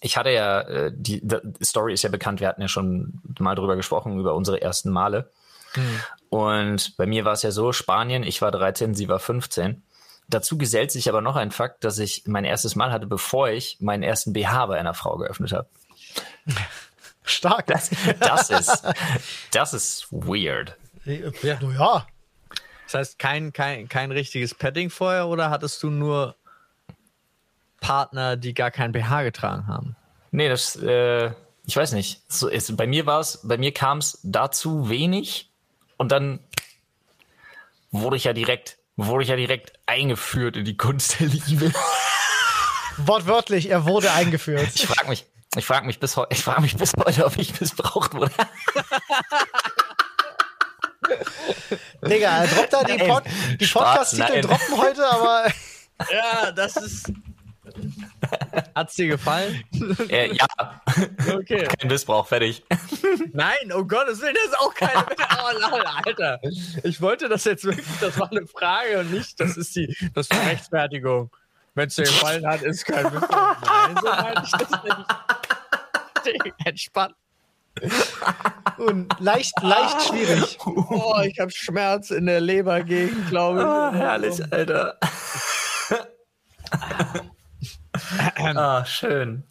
ich hatte ja, äh, die, die Story ist ja bekannt, wir hatten ja schon mal drüber gesprochen, über unsere ersten Male. Und bei mir war es ja so, Spanien, ich war 13, sie war 15. Dazu gesellt sich aber noch ein Fakt, dass ich mein erstes Mal hatte, bevor ich meinen ersten BH bei einer Frau geöffnet habe. (laughs) stark. Das, das ist, das ist weird. ja. ja. Das heißt, kein, kein, kein richtiges Padding vorher oder hattest du nur Partner, die gar kein BH getragen haben? Nee, das, äh, ich weiß nicht. So ist, bei mir war es, bei mir kam es dazu wenig und dann wurde ich ja direkt, wurde ich ja direkt eingeführt in die Kunst der Liebe. (laughs) Wortwörtlich, er wurde eingeführt. Ich frage mich, ich frage mich bis heute, ich frage mich bis heute, ob ich missbraucht wurde. (laughs) Digga, er droppt da die. Pod die Podcast-Titel droppen heute, aber Ja, das ist. (laughs) Hat's dir gefallen? (laughs) äh, ja, Okay. kein Missbrauch, fertig. (laughs) Nein, um Gottes Willen, das ist auch keine. Oh, lol, Alter. Ich wollte das jetzt wirklich, das war eine Frage und nicht, das ist die, das ist die Rechtfertigung. Wenn es dir gefallen hat, ist kein Missbrauch. Nein, so meine ich das nicht. Entspannt. und leicht, leicht schwierig. Oh, ich habe Schmerz in der Lebergegend, glaube ich. Ah, herrlich, Alter. Ah, schön.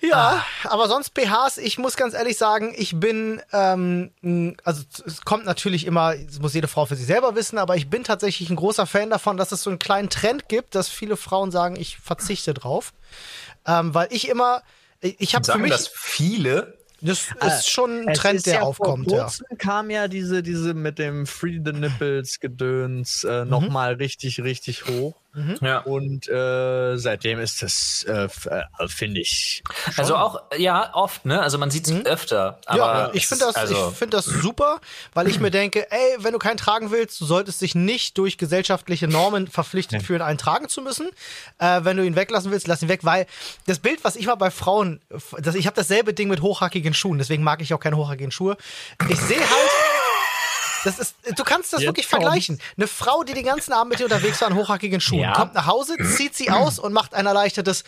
Ja, aber sonst BHs, ich muss ganz ehrlich sagen, ich bin, ähm, also es kommt natürlich immer, es muss jede Frau für sich selber wissen, aber ich bin tatsächlich ein großer Fan davon, dass es so einen kleinen Trend gibt, dass viele Frauen sagen, ich verzichte drauf. Ähm, weil ich immer, ich habe für mich, das viele? das ist schon ein Es Trend, der ja aufkommt, vor ja. kurzem kam ja diese, diese mit dem Free the Nipples Gedöns äh, Mhm. nochmal richtig, richtig hoch. Ja. Und äh, seitdem ist das, äh, äh, finde ich. schon- Also auch, ja, oft, ne? Also man sieht es öfter. Aber Mhm. ja, ich finde das, also, ich finde das super, weil ich mir denke, ey, wenn du keinen tragen willst, du solltest dich nicht durch gesellschaftliche Normen verpflichtet fühlen, einen tragen zu müssen. Äh, wenn du ihn weglassen willst, lass ihn weg, weil das Bild, was ich mal bei Frauen, das, ich habe dasselbe Ding mit hochhackigen Schuhen, deswegen mag ich auch keine hochhackigen Schuhe. Ich sehe halt, das ist, du kannst das Jetzt wirklich kommt's. vergleichen. Eine Frau, die den ganzen Abend mit dir unterwegs war an hochhackigen Schuhen, Ja. kommt nach Hause, zieht sie aus und macht ein erleichtertes,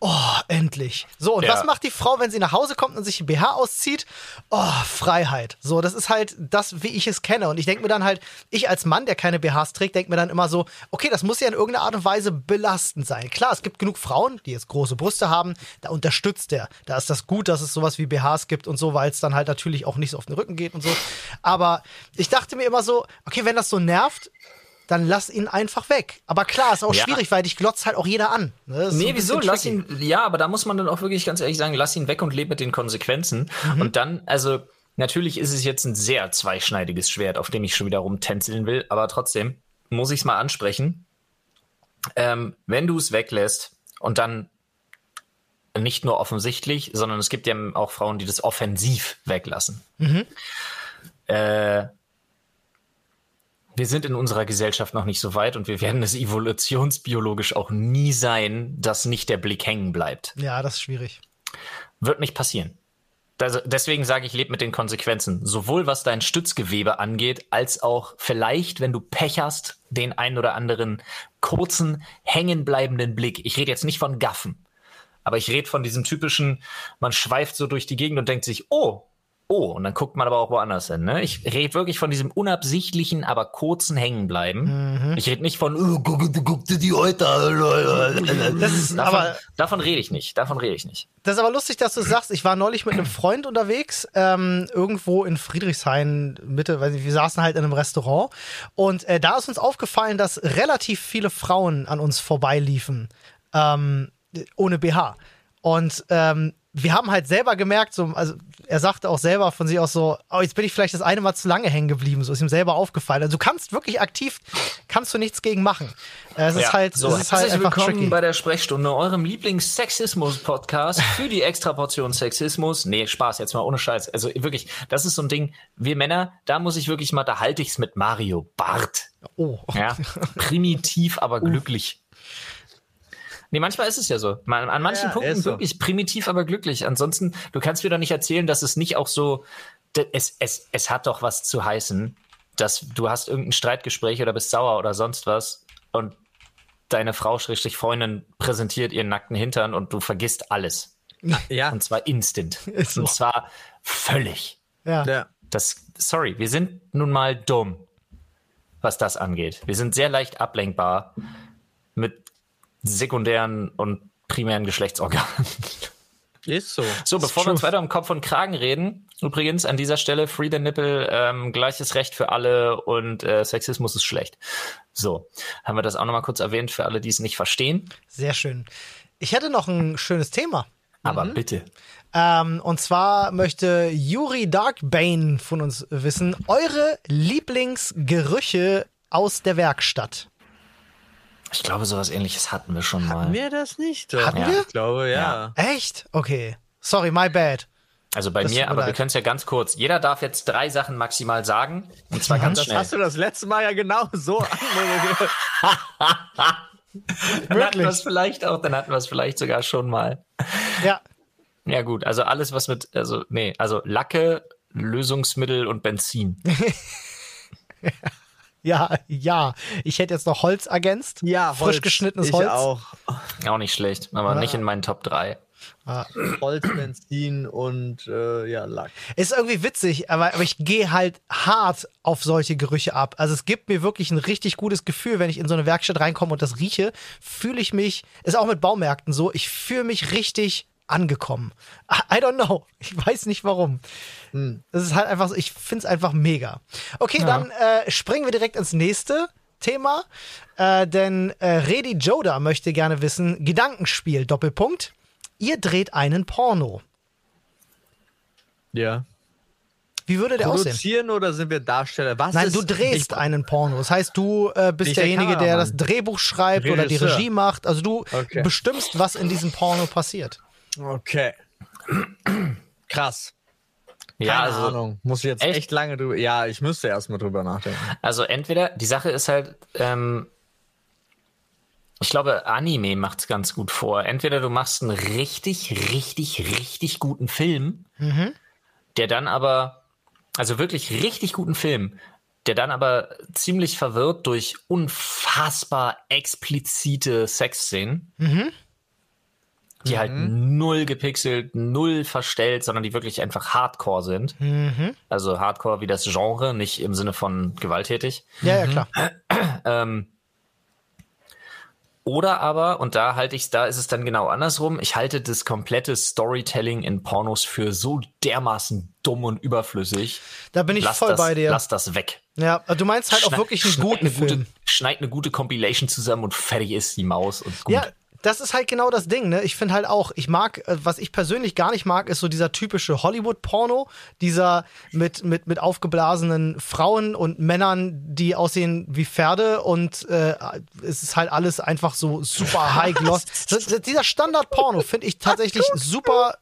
oh, endlich. So, und Ja. was macht die Frau, wenn sie nach Hause kommt und sich ein BH auszieht? Oh, Freiheit. So, das ist halt das, wie ich es kenne. Und ich denke mir dann halt, ich als Mann, der keine BHs trägt, denke mir dann immer so, okay, das muss ja in irgendeiner Art und Weise belastend sein. Klar, es gibt genug Frauen, die jetzt große Brüste haben, da unterstützt der. Da ist das gut, dass es sowas wie BHs gibt und so, weil es dann halt natürlich auch nicht so auf den Rücken geht und so. Aber ich dachte mir immer so, okay, wenn das so nervt, dann lass ihn einfach weg. Aber klar, ist auch Ja. schwierig, weil dich glotzt halt auch jeder an. Ne? Nee, wieso? Lass ihn, ja, aber da muss man dann auch wirklich ganz ehrlich sagen, lass ihn weg und lebe mit den Konsequenzen. Mhm. Und dann, also, natürlich ist es jetzt ein sehr zweischneidiges Schwert, auf dem ich schon wieder rumtänzeln will, aber trotzdem, muss ich es mal ansprechen. Ähm, wenn du es weglässt und dann nicht nur offensichtlich, sondern es gibt ja auch Frauen, die das offensiv weglassen. Äh, wir sind in unserer Gesellschaft noch nicht so weit und wir werden es evolutionsbiologisch auch nie sein, dass nicht der Blick hängen bleibt. Ja, das ist schwierig. Wird nicht passieren. Also deswegen sage ich, lebe mit den Konsequenzen. Sowohl was dein Stützgewebe angeht, als auch vielleicht, wenn du Pech hast, den einen oder anderen kurzen, hängenbleibenden Blick. Ich rede jetzt nicht von Gaffen, aber ich rede von diesem typischen, man schweift so durch die Gegend und denkt sich, oh, oh, und dann guckt man aber auch woanders hin. Ne? Ich rede wirklich von diesem unabsichtlichen, aber kurzen Hängenbleiben. Ich rede nicht von, oh, guck, guck dir die heute an. Das ist Davon, aber davon rede ich nicht. Davon rede ich nicht. Das ist aber lustig, dass du sagst, ich war neulich mit einem Freund unterwegs, ähm, irgendwo in Friedrichshain, Mitte, weiß nicht, wir saßen halt in einem Restaurant und äh, da ist uns aufgefallen, dass relativ viele Frauen an uns vorbeiliefen, ähm, ohne BH. Und ähm, wir haben halt selber gemerkt, so, also er sagte auch selber von sich aus so, oh, jetzt bin ich vielleicht das eine Mal zu lange hängen geblieben, so ist ihm selber aufgefallen. Also du kannst wirklich aktiv, kannst du nichts gegen machen. Äh, Es ist halt, so, es ist halt herzlich einfach willkommen tricky. bei der Sprechstunde, eurem Lieblings-Sexismus-Podcast für die Extraportion Sexismus. Nee, Spaß, jetzt mal ohne Scheiß. Also wirklich, das ist so ein Ding, wir Männer, da muss ich wirklich mal, da halte ich's mit Mario Bart. Oh. Ja, primitiv, aber glücklich. Nee, manchmal ist es ja so. Man, an manchen Ja, Punkten so. wirklich primitiv, aber glücklich. Ansonsten, du kannst mir doch nicht erzählen, dass es nicht auch so, es, es, es hat doch was zu heißen, dass du hast irgendein Streitgespräch oder bist sauer oder sonst was und deine Frau, Schrägstrich Freundin, präsentiert ihren nackten Hintern und du vergisst alles. (laughs) Ja. Und zwar instant. (laughs) So. Und zwar völlig. Ja. ja. Das, sorry, wir sind nun mal dumm, was das angeht. Wir sind sehr leicht ablenkbar mit sekundären und primären Geschlechtsorganen. Ist so. So, bevor wir uns weiter um Kopf und Kragen reden, übrigens an dieser Stelle Free the Nipple, ähm, gleiches Recht für alle und äh, Sexismus ist schlecht. So, haben wir das auch nochmal kurz erwähnt für alle, die es nicht verstehen. Sehr schön. Ich hätte noch ein schönes Thema. Aber Mhm. bitte. Ähm, und zwar möchte Yuri Darkbane von uns wissen, eure Lieblingsgerüche aus der Werkstatt. Ich glaube, sowas ähnliches hatten wir schon mal. Mir das nicht. Hatten ja. wir? Ich glaube, ja. Echt? Okay. Sorry, my bad. Also bei Das mir, aber wir leid. können es ja ganz kurz. Jeder darf jetzt drei Sachen maximal sagen. Und zwar ganz Das schnell. hast du das letzte Mal ja genau so (laughs) anmoderiert. Dann hatten wir es vielleicht auch, dann hatten wir es vielleicht sogar schon mal. Ja. Ja gut, also alles was mit, also nee, also Lacke, Lösungsmittel und Benzin. Ja, (laughs) (laughs) ja. Ich hätte jetzt noch Holz ergänzt. Ja, Frisch geschnittenes ich Holz. auch. Auch nicht schlecht, aber nicht in meinen Top 3. Holz, Benzin und äh, ja, Lack. Ist irgendwie witzig, aber, aber ich gehe halt hart auf solche Gerüche ab. Also es gibt mir wirklich ein richtig gutes Gefühl, wenn ich in so eine Werkstatt reinkomme und das rieche, fühle ich mich, ist auch mit Baumärkten so, ich fühle mich richtig angekommen. I don't know. Ich weiß nicht warum. Das ist halt einfach so, ich finde es einfach mega. Okay, dann äh, springen wir direkt ins nächste Thema. Äh, denn äh, Redi Joda möchte gerne wissen, Gedankenspiel, Doppelpunkt. Ihr dreht einen Porno. Ja. Wie würde der aussehen? Produzieren oder sind wir Darsteller? Was Nein, ist, du drehst ich, einen Porno. Das heißt, du äh, bist Nicht der derjenige, der das. Drehbuch schreibt oder die Regisseur. Regie macht. Also du Okay. bestimmst, was in diesem Porno passiert. Okay. Krass. Ja, Keine also, Ahnung. Muss ich jetzt Echt? echt, lange drüber. Ja, ich müsste erst mal drüber nachdenken. also entweder, die Sache ist halt, ähm, ich glaube, Anime macht es ganz gut vor. Entweder du machst einen richtig, richtig, richtig guten Film, der dann aber, also wirklich richtig guten Film, der dann aber ziemlich verwirrt durch unfassbar explizite Sexszenen. Die halt null gepixelt, null verstellt, sondern die wirklich einfach Hardcore sind. Also Hardcore wie das Genre, nicht im Sinne von gewalttätig. Ja, ja, klar. (clears throat) Ähm, oder aber, und da halte ich da ist es dann genau andersrum, ich halte das komplette Storytelling in Pornos für so dermaßen dumm und überflüssig. Da bin ich lass voll das, bei dir. Lass das weg. Ja, du meinst halt auch Schneid- wirklich einen guten eine gute, Film. Schneid eine gute Compilation zusammen und fertig ist die Maus und gut. Ja, das ist halt genau das Ding, ne? Ich finde halt auch, ich mag, äh, was ich persönlich gar nicht mag, ist so dieser typische Hollywood-Porno, dieser mit, mit, mit aufgeblasenen Frauen und Männern, die aussehen wie Pferde und äh, es ist halt alles einfach so super (laughs) high gloss. Dieser Standard-Porno finde ich tatsächlich super.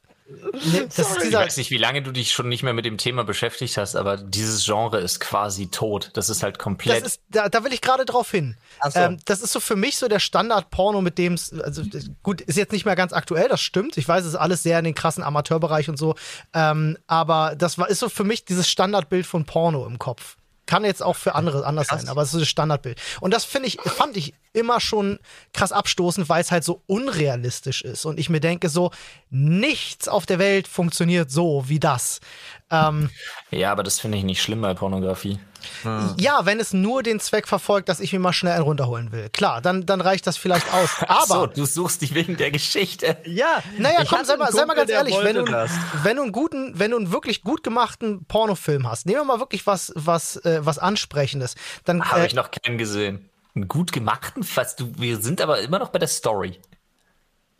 Ne, (laughs) das ist Ich weiß nicht, wie lange du dich schon nicht mehr mit dem Thema beschäftigt hast, aber dieses Genre ist quasi tot. Das ist halt Das komplett. ist, da, da will ich gerade drauf hin. So. Ähm, das ist so für mich so der Standard-Porno, mit dem es, also das- gut, ist jetzt nicht mehr ganz aktuell, das stimmt. Ich weiß, es ist alles sehr in den krassen Amateurbereich und so. Ähm, aber das war, ist so für mich dieses Standardbild von Porno im Kopf. Kann jetzt auch für andere anders sein, aber es ist das Standardbild. Und das finde ich, fand ich immer schon krass abstoßend, weil es halt so unrealistisch ist. Und ich mir denke so, nichts auf der Welt funktioniert so wie das. Ähm, ja, aber das finde ich nicht schlimm bei Pornografie. Ja, wenn es nur den Zweck verfolgt, dass ich mir mal schnell einen runterholen will. Klar, dann, dann reicht das vielleicht aus. Ach so, Aber, du suchst die wegen der Geschichte. Ja, naja, ich komm, sei mal, einen sei mal Kumpel, ganz ehrlich, wenn du, das. wenn du einen guten, wenn du einen wirklich gut gemachten Pornofilm hast, nehmen wir mal wirklich was, was, äh, was Ansprechendes, dann, Habe äh, ich noch keinen gesehen. Einen gut gemachten, fast du, wir sind aber immer noch bei der Story.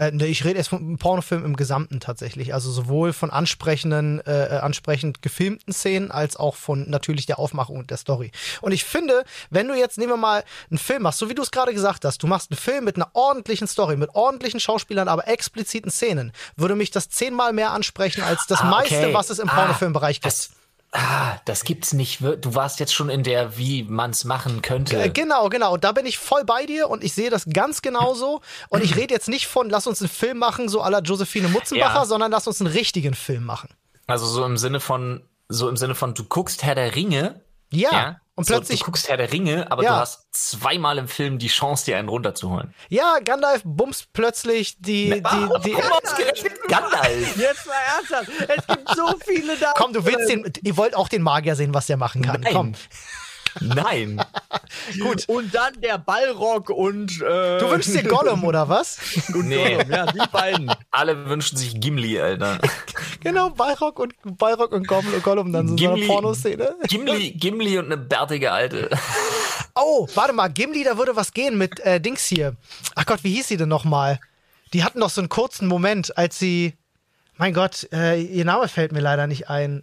Äh, ne, ich rede jetzt vom Pornofilm im Gesamten tatsächlich. Also sowohl von ansprechenden, äh, äh, ansprechend gefilmten Szenen als auch von natürlich der Aufmachung und der Story. Und ich finde, wenn du jetzt, nehmen wir mal einen Film machst, so wie du es gerade gesagt hast, du machst einen Film mit einer ordentlichen Story, mit ordentlichen Schauspielern, aber expliziten Szenen, würde mich das zehnmal mehr ansprechen als das Ah, meiste, okay. was es im Ah, Pornofilmbereich gibt. Das, ah, das gibt's nicht. Du warst jetzt schon in der, wie man's machen könnte. Äh, Genau, genau. Und da bin ich voll bei dir und ich sehe das ganz genauso. (laughs) Und ich rede jetzt nicht von, lass uns einen Film machen, so la Josephine Mutzenbacher, Ja. sondern lass uns einen richtigen Film machen. Also so im Sinne von, so im Sinne von, du guckst Herr der Ringe. Ja. Und so, plötzlich, du guckst Herr der Ringe, aber Ja. du hast zweimal im Film die Chance, dir einen runterzuholen. ja, Gandalf bumst plötzlich die, die, die, Ausgerechnet Gandalf. Jetzt mal ernsthaft. Es gibt so (laughs) viele da. Komm, du willst den, ihr wollt auch den Magier sehen, was der machen kann. Nein. Komm. Nein. (laughs) Gut. Und dann der Ballrock und. Äh, Du wünschst dir Gollum, oder was? (laughs) und Nee. Gollum, ja, die beiden. Alle wünschen sich Gimli, Alter. (laughs) genau, Balrog und, Balrog und Gollum, Gollum dann so Gimli- Pornoszene. Gimli, Gimli und eine bärtige Alte. Oh, warte mal, Gimli, da würde was gehen mit äh, Dings hier. Ach Gott, wie hieß sie denn nochmal? Die hatten doch so einen kurzen Moment, als sie. Mein Gott, äh, ihr Name fällt mir leider nicht ein.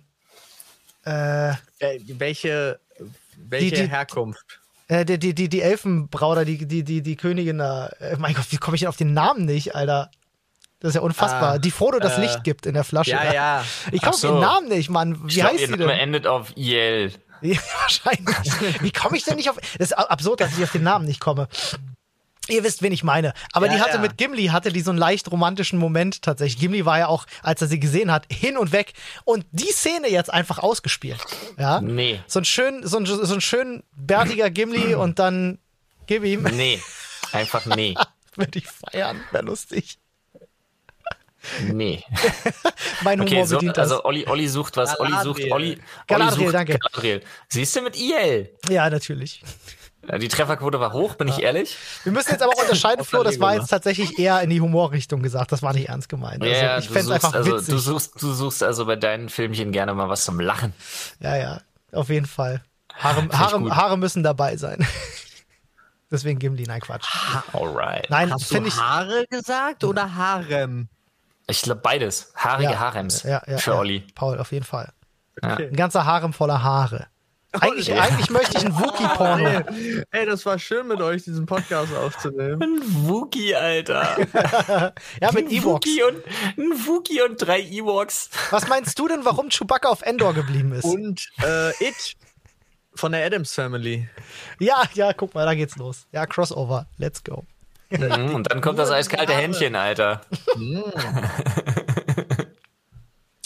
Äh, Äh, welche welche Die- die- Herkunft? äh, die, die, die, die Elfenbrauder, die, die, die, die Königin da. Äh, mein Gott, wie komme ich denn auf den Namen nicht, Alter? Das ist ja unfassbar. Ah, die Frodo das äh, Licht gibt in der Flasche. Ja, ja. Ich komme Ach auf so. den Namen nicht, Mann. Wie Ich glaub, heißt ihr sie Name denn? endet auf IL. (laughs) Ja, wahrscheinlich. Wie komme ich denn nicht auf. Das ist absurd, dass ich auf den Namen nicht komme. Ihr wisst, wen ich meine. Aber Ja, die hatte ja. mit Gimli, hatte die so einen leicht romantischen Moment tatsächlich. Gimli war ja auch, als er sie gesehen hat, hin und weg. Und die Szene jetzt einfach ausgespielt. Ja. Nee. So ein schön, so ein, so ein schön bärtiger Gimli (clears throat) und dann gib ihm. Nee. Einfach nee. (laughs) Würde ich feiern. Wäre lustig. Nee. (laughs) Mein Humor Okay, so, bedient das. also Olli, Olli sucht was. Olli sucht, Galadriel. Olli, Olli Galadriel, sucht danke. Galadriel. Siehst du mit IL? ja, natürlich. Ja, Die Trefferquote war hoch, bin ich ehrlich. Wir müssen jetzt aber auch unterscheiden, (laughs) Flo, das war jetzt tatsächlich eher in die Humorrichtung gesagt. Das war nicht ernst gemeint. Also, ja, ich du fände einfach also, witzig. du suchst, du suchst also bei deinen Filmchen gerne mal was zum Lachen. Ja, ja, auf jeden Fall. Haare, Haare. Haare müssen dabei sein. (laughs) Deswegen Gimli, nein, Quatsch. Alright. Nein, Hast du ich. Haare gesagt oder Harem? Ich glaube beides. Haarige Ja, Harems ja, ja, für ja. Olli. Paul, auf jeden Fall. Ja. Ein ganzer Harem voller Haare. Eigentlich, ja. eigentlich möchte ich einen Wookie-Porno. (laughs) Ey, ey, das war schön mit euch, diesen Podcast aufzunehmen. Ein Wookie, Alter. (laughs) Ja, mit Ewoks. Wookie und, ein Wookie und drei Ewoks. Was meinst du denn, warum Chewbacca auf Endor geblieben ist? Und äh, It von der Adams Family. Ja, ja, guck mal, da geht's los. Ja, Crossover. Let's go. Mhm, Und dann kommt das eiskalte Händchen, Alter. (laughs)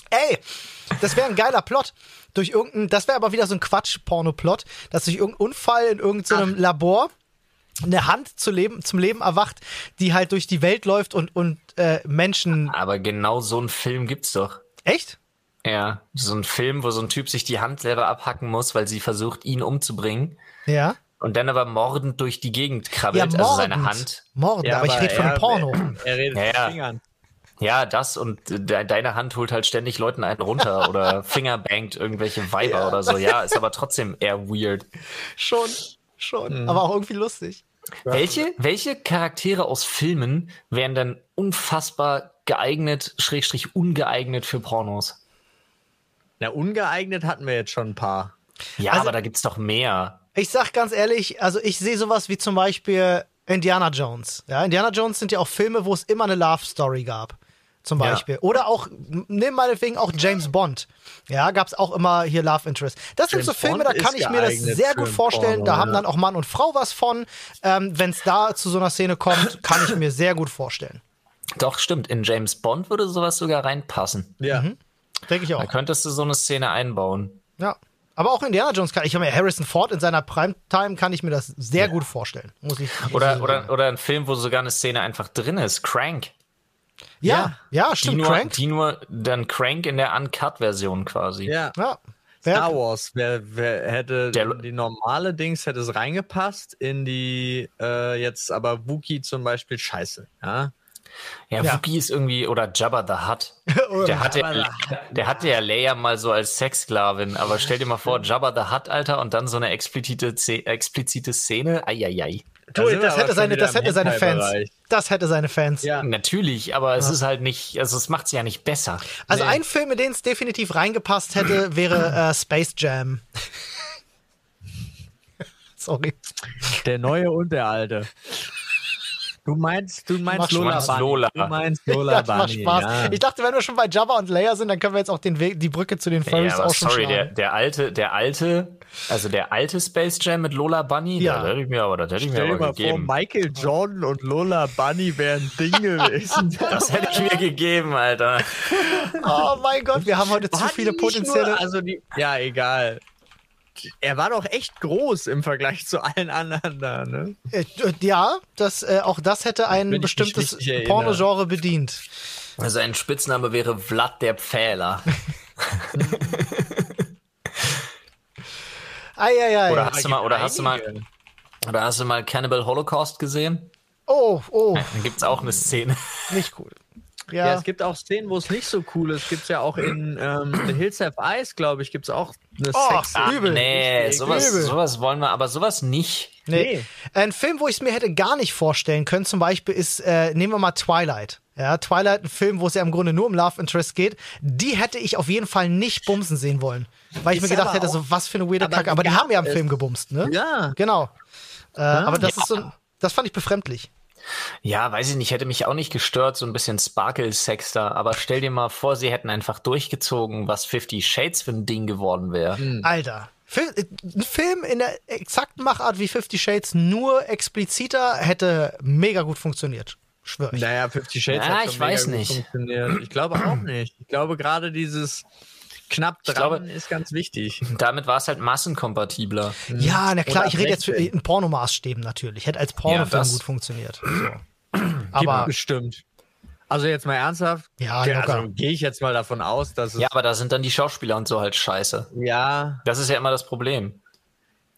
Ey, das wäre ein geiler Plot. Durch irgendein, das wäre aber wieder so ein Quatsch-Porno-Plot, dass durch irgendeinen Unfall in irgendeinem Labor eine Hand zu leben, zum Leben erwacht, die halt durch die Welt läuft und, und äh, Menschen. Aber genau so einen Film gibt's doch. Echt? Ja, so ein Film, wo so ein Typ sich die Hand selber abhacken muss, weil sie versucht, ihn umzubringen. Ja. Und dann aber mordend durch die Gegend Ja, krabbelt, mordend. also seine Hand. Mordend, Ja, aber ich aber rede von einem er- Porno. Er redet Ja, mit ja. Fingern. Ja, das und de deine Hand holt halt ständig Leuten einen runter (laughs) oder fingerbankt irgendwelche Weiber oder so. Ja, ist aber trotzdem eher weird. Schon, schon. Aber auch irgendwie lustig. Welche, welche Charaktere aus Filmen wären denn unfassbar geeignet, schrägstrich ungeeignet für Pornos? Na, ungeeignet hatten wir jetzt schon ein paar. Ja, Also- aber da gibt's doch mehr. Ich sag ganz ehrlich, also ich sehe sowas wie zum Beispiel Indiana Jones. Ja, Indiana Jones sind ja auch Filme, wo es immer eine Love Story gab. Zum Ja. Beispiel. Oder auch, nimm meinetwegen auch James Bond. Ja, gab es auch immer hier Love Interest. Das sind James so Filme, Bond da kann ich mir das sehr gut vorstellen. Porno, da haben ja. dann auch Mann und Frau was von. Ähm, Wenn es da zu so einer Szene kommt, kann ich mir sehr gut vorstellen. Doch, stimmt. In James Bond würde sowas sogar reinpassen. Ja. Denke ich Da auch. könntest du so eine Szene einbauen. Ja. Aber auch Indiana Jones kann ich habe mir Harrison Ford in seiner Primetime kann ich mir das sehr gut vorstellen. Muss ich muss ich Oder, oder, oder ein Film, wo sogar eine Szene einfach drin ist. Crank. Ja, ja, Die stimmt, nur, Crank. die nur dann Crank in der Uncut-Version quasi. ja. Ja. Star Wars, wer, wer hätte Der- die normale Dings hätte es reingepasst, in die äh, jetzt aber Wookie zum Beispiel scheiße. Ja? Ja, Ja. Wookie ist irgendwie, oder Jabba the Hutt. (laughs) Der hatte, der hatte ja Leia mal so als Sexsklavin, aber stell dir mal vor, (laughs) Jabba the Hutt, Alter, und dann so eine explizite, explizite Szene. Eieiei. Da das hätte seine, das hätte seine Fans. Das hätte seine Fans. Ja. Natürlich, aber es ist halt nicht, also es macht's ja nicht besser. Also Nee. ein Film, in den es definitiv reingepasst hätte, (clears throat) wäre äh, Space Jam. (laughs) Sorry. Der neue und der alte. Du meinst, du meinst Mach Lola Spaß, Bunny. Lola. Du meinst (laughs) Ja, Lola das macht Bunny. Spaß. Ja. Ich dachte, wenn wir schon bei Jabba und Leia sind, dann können wir jetzt auch den Weg, die Brücke zu den Furries Ja, auch schon sorry, der, der alte, der alte, also der alte Space Jam mit Lola Bunny, Ja. da hätte ich mir aber, das hätte ich mir aber mal vor, gegeben. Michael Jordan und Lola Bunny wären Ding (laughs) gewesen. Das hätte ich mir gegeben, Alter. Oh mein Gott, wir haben heute zu viele potenzielle. Nur, also die, ja, egal. Er war doch echt groß im Vergleich zu allen anderen da, ne? Äh, ja, das, äh, auch das hätte ein bestimmtes. Pornogenre bedient. Sein Spitzname wäre Vlad der Pfähler. (laughs) Eieiei. Oder hast du mal, oder hast du mal, oder hast du mal Cannibal Holocaust gesehen? Oh, oh, Da gibt's auch eine Szene. nicht cool. Ja. Ja, es gibt auch Szenen, wo es nicht so cool ist. Gibt es ja auch in ähm, The Hills Have Eyes, glaube ich, gibt es auch eine Oh, Sexszene. übel. Nee, sowas, übel. sowas wollen wir, aber sowas nicht. nee. nee. Ein Film, wo ich es mir hätte gar nicht vorstellen können, zum Beispiel ist, äh, nehmen wir mal Twilight. Ja, Twilight, ein Film, wo es ja im Grunde nur um Love Interest geht. Die hätte ich auf jeden Fall nicht bumsen sehen wollen. Weil ich Ist mir gedacht hätte, so was für eine weirde aber Kacke. Aber die haben ja im. Film gebumst, ne? Ja. Genau. Äh, aber das Ja. ist so, das fand ich befremdlich. Ja, weiß ich nicht, hätte mich auch nicht gestört, so ein bisschen Sparkle-Sex da. Aber stell dir mal vor, sie hätten einfach durchgezogen, was Fifty Shades für ein Ding geworden wäre. Alter. Fil äh, ein Film in der exakten Machart wie Fifty Shades, nur expliziter, hätte mega gut funktioniert. Schwör ich. Naja, Fifty Shades Ja, hat schon ich mega weiß gut nicht. funktioniert. Ich glaube auch nicht. Ich glaube gerade dieses knapp dran glaube- ist ganz wichtig. Damit war es halt massenkompatibler. Ja, na klar, Oder ich rede jetzt für, 16. in Pornomaßstäben natürlich. Hätte als Pornofilm das- gut funktioniert. (clears throat) So. Aber bestimmt. Also jetzt mal ernsthaft. Ja, Ja, also gehe ich jetzt mal davon aus, dass es Ja, aber da sind dann die Schauspieler und so halt scheiße. ja Das ist ja immer das Problem.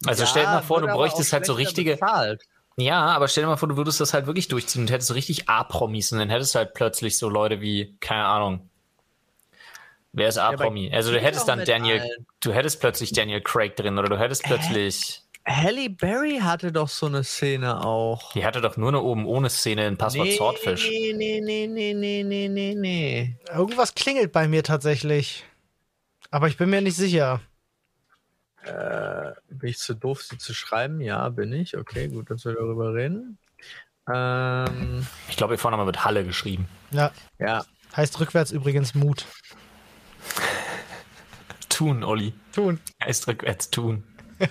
Also ja, stell dir mal vor, du bräuchtest halt so richtige. Bezahlt. Ja, aber stell dir mal vor, du würdest das halt wirklich durchziehen und hättest so richtig A-Promis und dann hättest du halt plötzlich so Leute wie, keine Ahnung. Wer ist A-Promi? aber also du hättest dann mit Daniel, allen. du hättest plötzlich Daniel Craig drin oder du hättest plötzlich. Halle Berry hatte doch so eine Szene auch. Die hatte doch nur eine oben ohne Szene in Passwort Swordfish. Nee, nee, nee, nee, nee, nee, nee, nee. irgendwas klingelt bei mir tatsächlich. Aber ich bin mir nicht sicher. Bin ich zu doof, sie zu schreiben? Ja, bin ich. Okay, gut, dass wir darüber reden. Ähm, Ich glaube, ihr Vorname wird Halle geschrieben. Ja, ja. heißt rückwärts übrigens Mut. Tun, Olli. Tun. Heißt rückwärts tun. (laughs)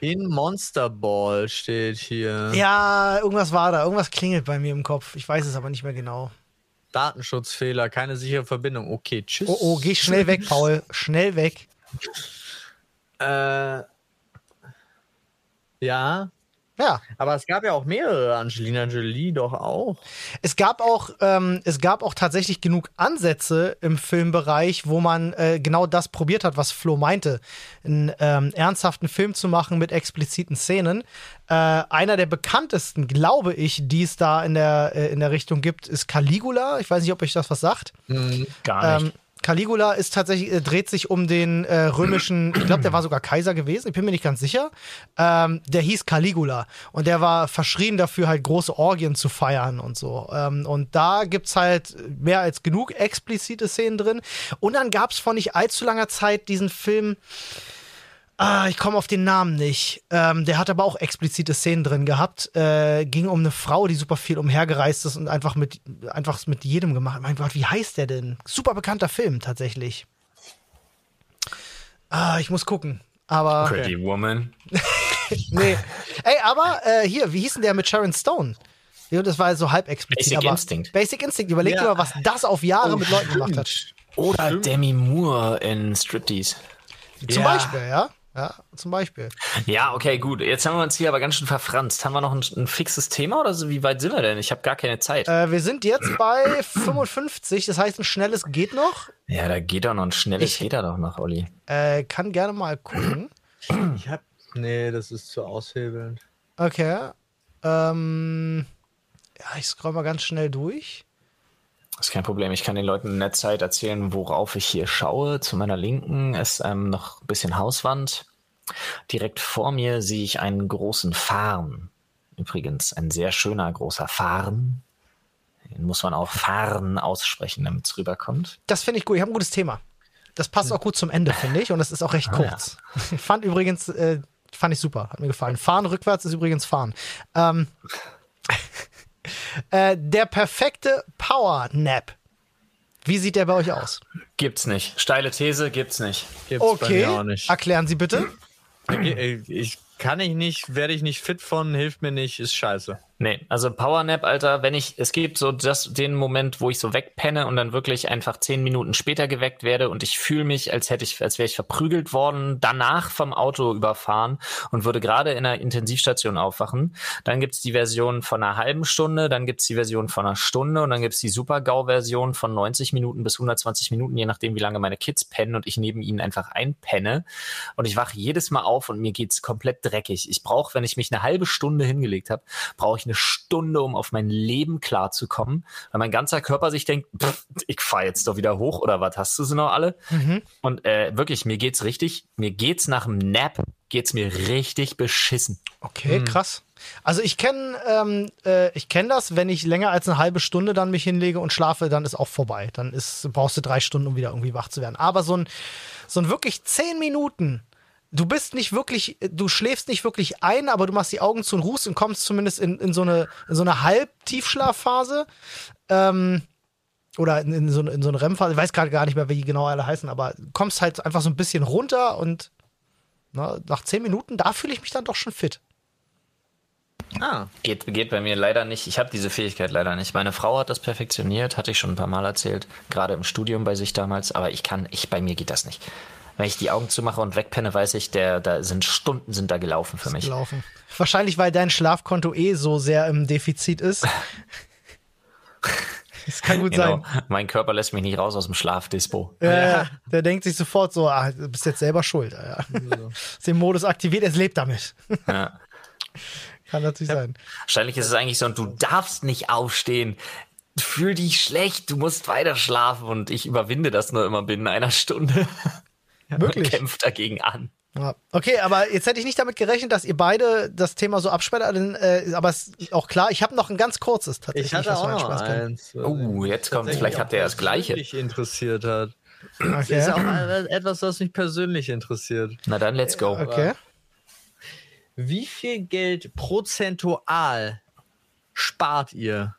In Monster Ball steht hier. Ja, irgendwas war da. Irgendwas klingelt bei mir im Kopf. Ich weiß es aber nicht mehr genau. Datenschutzfehler, keine sichere Verbindung. Okay, tschüss. Oh, oh, geh schnell weg, Paul. Schnell weg. Äh, ja, Ja, aber es gab ja auch mehrere. Angelina Jolie doch auch. Es gab auch, ähm, es gab auch tatsächlich genug Ansätze im Filmbereich, wo man äh, genau das probiert hat, was Flo meinte, einen ähm, ernsthaften Film zu machen mit expliziten Szenen. Äh, einer der bekanntesten, glaube ich, die es da in der äh, in der Richtung gibt, ist Caligula. Ich weiß nicht, ob euch das was sagt. Gar nicht. Ähm, Caligula ist tatsächlich, äh, dreht sich um den äh, römischen, (clears throat) ich glaube, der war sogar Kaiser gewesen, ich bin mir nicht ganz sicher. Ähm, der hieß Caligula und der war verschrien dafür, halt große Orgien zu feiern und so. Ähm, und da gibt's halt mehr als genug explizite Szenen drin. Und dann gab's vor nicht allzu langer Zeit diesen Film, Ah, ich komme auf den Namen nicht. Ähm, der hat aber auch explizite Szenen drin gehabt. Äh, ging um eine Frau, die super viel umhergereist ist und einfach mit, einfach mit jedem gemacht. Mein Gott, wie heißt der denn? Super bekannter Film tatsächlich. Ah, ich muss gucken. Aber. Pretty Woman. (laughs) nee. Ey, aber äh, hier, wie hieß denn der mit Sharon Stone? Ja, das war so halb explizit. Basic aber Instinct. Basic Instinct. Überleg dir Ja. mal, was das auf Jahre mit Leuten gemacht hat. Oder Demi Moore in Striptease. Zum Ja. Beispiel, ja. Ja, zum Beispiel. Ja, okay, gut. Jetzt haben wir uns hier aber ganz schön verfranst. Haben wir noch ein, ein fixes Thema oder so? Wie weit sind wir denn? Ich habe gar keine Zeit. Äh, wir sind jetzt bei 55, das heißt, ein schnelles geht noch. ja, da geht doch noch ein schnelles Ich- geht da doch noch, Olli. Äh, kann gerne mal gucken. Ich hab. Nee, das ist zu aushebelnd. Okay. Ähm, ja, ich scroll mal ganz schnell durch. Das ist kein Problem. Ich kann den Leuten in der Zeit erzählen, worauf ich hier schaue. Zu meiner Linken ist ähm, noch ein bisschen Hauswand. Direkt vor mir sehe ich einen großen Farn. Übrigens ein sehr schöner großer Farn. Den muss man auch Farn aussprechen, damit es rüberkommt. Das finde ich gut. Ich habe ein gutes Thema. Das passt auch gut zum Ende, finde ich. Und es ist auch recht kurz. Ich fand übrigens, äh, fand ich super. Hat mir gefallen. Fahren rückwärts ist übrigens fahren. Ähm, (laughs) äh, der perfekte Power Nap. Wie sieht der bei euch aus? Gibt's nicht. Steile These gibt's nicht. Gibt's bei Okay. mir auch nicht. Erklären Sie bitte. Ich, ich kann ich nicht, werde ich nicht fit von, hilft mir nicht, ist scheiße. Nee, also Powernap, Alter, wenn ich, es gibt so das, den Moment, wo ich so wegpenne und dann wirklich einfach zehn Minuten später geweckt werde und ich fühle mich, als hätte ich, als wäre ich verprügelt worden, danach vom Auto überfahren und würde gerade in einer Intensivstation aufwachen. Dann gibt's die Version von einer halben Stunde, dann gibt's die Version von einer Stunde und dann gibt's die Super-GAU-Version von 90 Minuten bis 120 Minuten, je nachdem, wie lange meine Kids pennen und ich neben ihnen einfach einpenne. Und ich wache jedes Mal auf und mir geht's komplett dreckig. Ich brauche, wenn ich mich eine halbe Stunde hingelegt habe, brauche ich eine Stunde, um auf mein Leben klarzukommen, weil mein ganzer Körper sich denkt, pff, ich fahr jetzt doch wieder hoch oder was hast du sie noch alle? Und äh, wirklich, mir geht's richtig, mir geht's nach dem Nap, geht's mir richtig beschissen. Okay, krass. Also ich kenne ähm, äh, ich kenne das, wenn ich länger als eine halbe Stunde dann mich hinlege und schlafe, dann ist auch vorbei. Dann ist, brauchst du drei Stunden, um wieder irgendwie wach zu werden. Aber so ein, so ein wirklich zehn Minuten, du bist nicht wirklich, du schläfst nicht wirklich ein, aber du machst die Augen zu und ruhst und kommst zumindest in, in so eine, in so eine Halbtiefschlafphase. Ähm, oder in, in, so, eine- in so eine REM-Phase, ich weiß gerade gar nicht mehr, wie die genau alle heißen, aber kommst halt einfach so ein bisschen runter und na, nach zehn Minuten, da fühle ich mich dann doch schon fit. Ah. Geht, geht bei mir leider nicht. Ich habe diese Fähigkeit leider nicht. Meine Frau hat das perfektioniert, hatte ich schon ein paar Mal erzählt, gerade im Studium bei sich damals, aber ich kann, ich, bei mir geht das nicht. Wenn ich die Augen zumache und wegpenne, weiß ich, der, da sind Stunden sind da gelaufen für mich. gelaufen. Wahrscheinlich, weil dein Schlafkonto eh so sehr im Defizit ist. (laughs) Das kann gut Genau. sein. Mein Körper lässt mich nicht raus aus dem Schlafdispo. Äh, der denkt sich sofort so, ah, du bist jetzt selber schuld. Ja. Ist den Modus aktiviert, es lebt damit. Ja. (laughs) Kann natürlich sein. Wahrscheinlich ist es eigentlich so, und du darfst nicht aufstehen. Fühl dich schlecht, du musst weiter schlafen und ich überwinde das nur immer binnen einer Stunde. Wirklich? Kämpf dagegen an. Ja. Okay, aber jetzt hätte ich nicht damit gerechnet, dass ihr beide das Thema so absperrt, äh, aber es ist auch klar, ich habe noch ein ganz kurzes tatsächlich. Ich hatte was auch noch eins. was Oh, mich jetzt kommt, vielleicht habt ihr ja das Gleiche. persönlich interessiert hat. Das Okay. ist auch etwas, was mich persönlich interessiert. Na dann, let's go. okay. Wie viel Geld prozentual spart ihr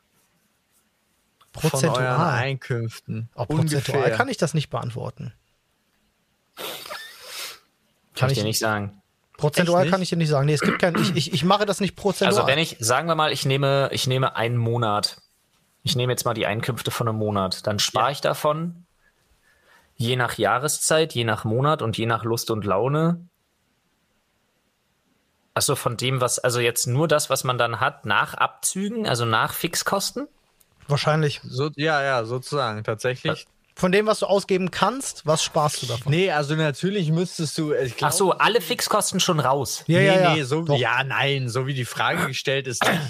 von euren Prozentual. Einkünften? Auch prozentual Ungefähr. kann ich das nicht beantworten. Kann ich ich- dir nicht sagen. Prozentual nicht? kann ich dir nicht sagen. Nee, es gibt kein, ich, ich, ich mache das nicht prozentual. Also wenn ich, sagen wir mal, ich nehme, ich nehme einen Monat. Ich nehme jetzt mal die Einkünfte von einem Monat. Dann spare ich davon, je nach Jahreszeit, je nach Monat und je nach Lust und Laune. Achso, von dem, was, also jetzt nur das, was man dann hat, nach Abzügen, also nach Fixkosten? Wahrscheinlich. So, ja, ja, sozusagen. Tatsächlich. Von dem, was du ausgeben kannst, was sparst du davon? Nee, also natürlich müsstest du. Ich glaub, Ach so, alle Fixkosten schon raus. Ja, nee, ja, ja. nee, so, Doch. ja, nein, so wie die Frage gestellt ist nicht.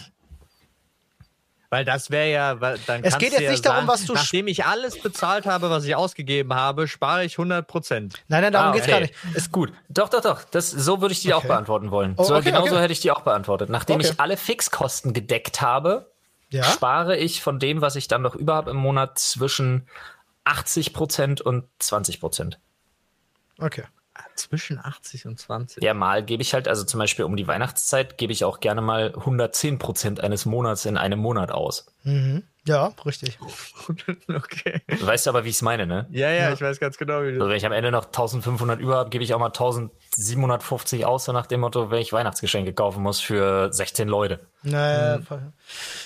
Weil das wäre ja, weil dann Es geht jetzt ja nicht darum, sagen, was du Nachdem ich alles bezahlt habe, was ich ausgegeben habe, spare ich 100 Prozent. Nein, nein, darum Ah, geht's okay. gar nicht. Ist gut. Doch, doch, doch. Das, so würde ich die auch Okay. beantworten wollen. Oh, so, okay, genau okay. so hätte ich die auch beantwortet. Nachdem Okay. ich alle Fixkosten gedeckt habe, Ja? spare ich von dem, was ich dann noch über habe im Monat, zwischen 80% und 20%. Okay. Zwischen 80 und 20. Ja, mal gebe ich halt, also zum Beispiel um die Weihnachtszeit, gebe ich auch gerne mal 110% eines Monats in einem Monat aus. Ja, richtig. (laughs) okay. Du weißt aber, wie ich es meine, ne? Ja, ja, ich weiß ganz genau, wie Also du. wenn ich am Ende noch 1500 über habe, gebe ich auch mal 1750 aus, so nach dem Motto, wenn ich Weihnachtsgeschenke kaufen muss für 16 Leute. Naja,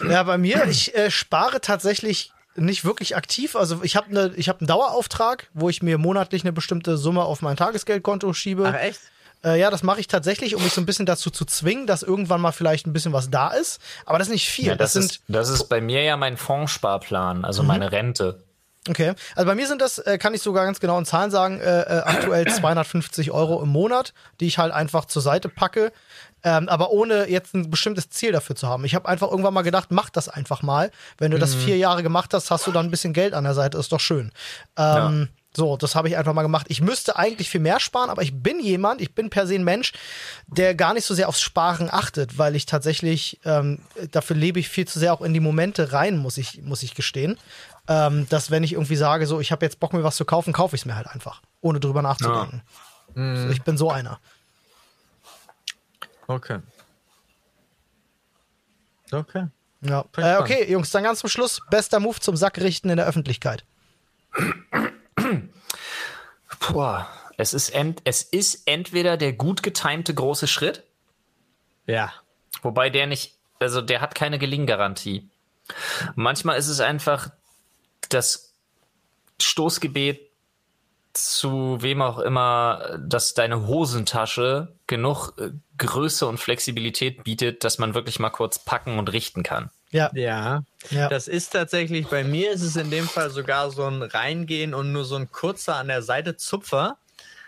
Ja, bei mir, ich äh, spare tatsächlich nicht wirklich aktiv. Also ich habe ne, ich hab einen Dauerauftrag, wo ich mir monatlich eine bestimmte Summe auf mein Tagesgeldkonto schiebe. Ach, echt? Äh, ja, das mache ich tatsächlich, um mich so ein bisschen dazu zu zwingen, dass irgendwann mal vielleicht ein bisschen was da ist. Aber das ist nicht viel. Ja, das, das, sind ist, das ist bei mir ja mein Fondssparplan, also meine Rente. Okay, also bei mir sind das, äh, kann ich sogar ganz genau in Zahlen sagen, äh, äh, aktuell (clears throat) 250 Euro im Monat, die ich halt einfach zur Seite packe, ähm, aber ohne jetzt ein bestimmtes Ziel dafür zu haben. Ich habe einfach irgendwann mal gedacht, mach das einfach mal. Wenn du das vier Jahre gemacht hast, hast du dann ein bisschen Geld an der Seite, ist doch schön. Ähm, So, das habe ich einfach mal gemacht. Ich müsste eigentlich viel mehr sparen, aber ich bin jemand, ich bin per se ein Mensch, der gar nicht so sehr aufs Sparen achtet, weil ich tatsächlich, ähm, dafür lebe ich viel zu sehr auch in die Momente rein, muss ich, muss ich gestehen. Ähm, dass wenn ich irgendwie sage, so, ich habe jetzt Bock, mir was zu kaufen, kaufe ich es mir halt einfach, ohne drüber nachzudenken. So, ich bin so einer. Okay. Okay. Ja. Äh, okay, Jungs, dann ganz zum Schluss. Bester Move zum Sack richten in der Öffentlichkeit. Boah, es ist, ent, es ist entweder der gut getimte große Schritt, Ja. wobei der nicht, also der hat keine Gelinggarantie. Manchmal ist es einfach das Stoßgebet zu wem auch immer, dass deine Hosentasche genug äh, Größe und Flexibilität bietet, dass man wirklich mal kurz packen und richten kann. Ja. Ja. Ja. Das ist tatsächlich, bei mir ist es in dem Fall sogar so ein Reingehen und nur so ein kurzer an der Seite Zupfer,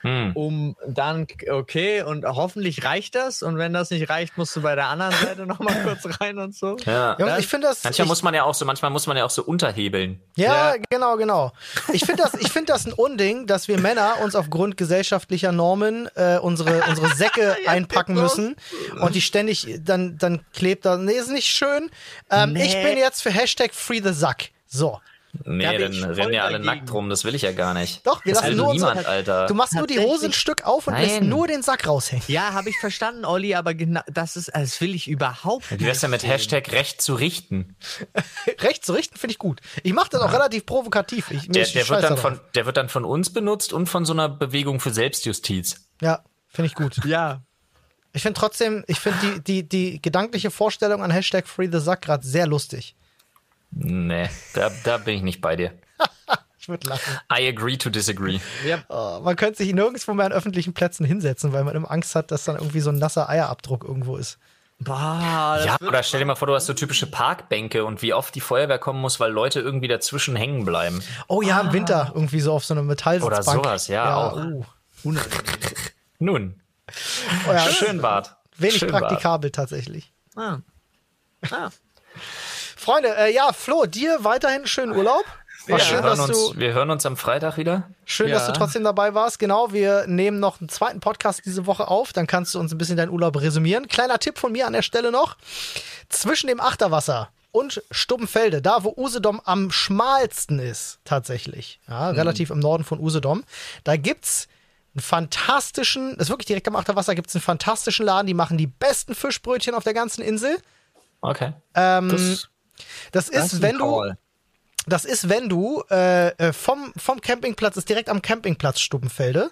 Hm. um dann, okay, und hoffentlich reicht das. Und wenn das nicht reicht, musst du bei der anderen Seite nochmal kurz rein und so. Ja. Jungs, ich finde das. Manchmal ich, muss man ja auch so, manchmal muss man ja auch so unterhebeln. Ja, Ja. genau, genau. Ich finde das, ich finde das ein Unding, dass wir Männer uns aufgrund gesellschaftlicher Normen äh, unsere, unsere Säcke (laughs) einpacken müssen und die ständig dann, dann klebt da. Nee, ist nicht schön. Ähm, Nee. Ich bin jetzt für Hashtag Free the Sack. So. Nee, Da dann rennen ja alle dagegen. nackt rum, das will ich ja gar nicht. Doch, wir das lassen will nur niemand, Alter. Du machst nur die Tatsächlich. Hose ein Stück auf und lässt Nein. nur den Sack raushängen. Ja, habe ich verstanden, Olli, aber genau, das ist, das will ich überhaupt Wie wär's denn mit Hashtag Recht zu richten? (laughs) Recht zu richten finde ich gut. Ich mache das auch relativ provokativ. Ich, Der, der, wird dann von, der wird dann von uns benutzt und von so einer Bewegung für Selbstjustiz. Ja, finde ich gut. Ja. Ich finde trotzdem, ich finde die, die, die gedankliche Vorstellung an Hashtag Free the Sack gerade sehr lustig. Nee, da, da bin ich nicht bei dir. (laughs) Ich würde lachen. I agree to disagree. ja. Oh, man könnte sich nirgendwo mehr an öffentlichen Plätzen hinsetzen, weil man immer Angst hat, dass dann irgendwie so ein nasser Eierabdruck irgendwo ist. Das Ja, oder stell dir mal vor, du hast so typische Parkbänke und wie oft die Feuerwehr kommen muss, weil Leute irgendwie dazwischen hängen bleiben. Oh ja, im Winter irgendwie so auf so eine Metallsitzbank. Oder sowas, ja, auch. uh. (laughs) Nun, Oh, ja, schön wart. Wenig schön wart. praktikabel tatsächlich. Ah. Ah. Freunde, äh, ja, Flo, dir weiterhin schönen Urlaub. War Wir, schön, hören dass uns, du, wir hören uns am Freitag wieder. schön, Ja. dass du trotzdem dabei warst. Genau, wir nehmen noch einen zweiten Podcast diese Woche auf. Dann kannst du uns ein bisschen deinen Urlaub resümieren. Kleiner Tipp von mir an der Stelle noch. Zwischen dem Achterwasser und Stubbenfelde, da wo Usedom am schmalsten ist, tatsächlich, ja, relativ im Norden von Usedom, da gibt's einen fantastischen, das ist wirklich direkt am Achterwasser, gibt's einen fantastischen Laden, die machen die besten Fischbrötchen auf der ganzen Insel. Okay. Ähm, Das, das ist, Das wenn du, das ist, wenn du äh, äh, vom, vom Campingplatz, ist direkt am Campingplatz Stubbenfelde,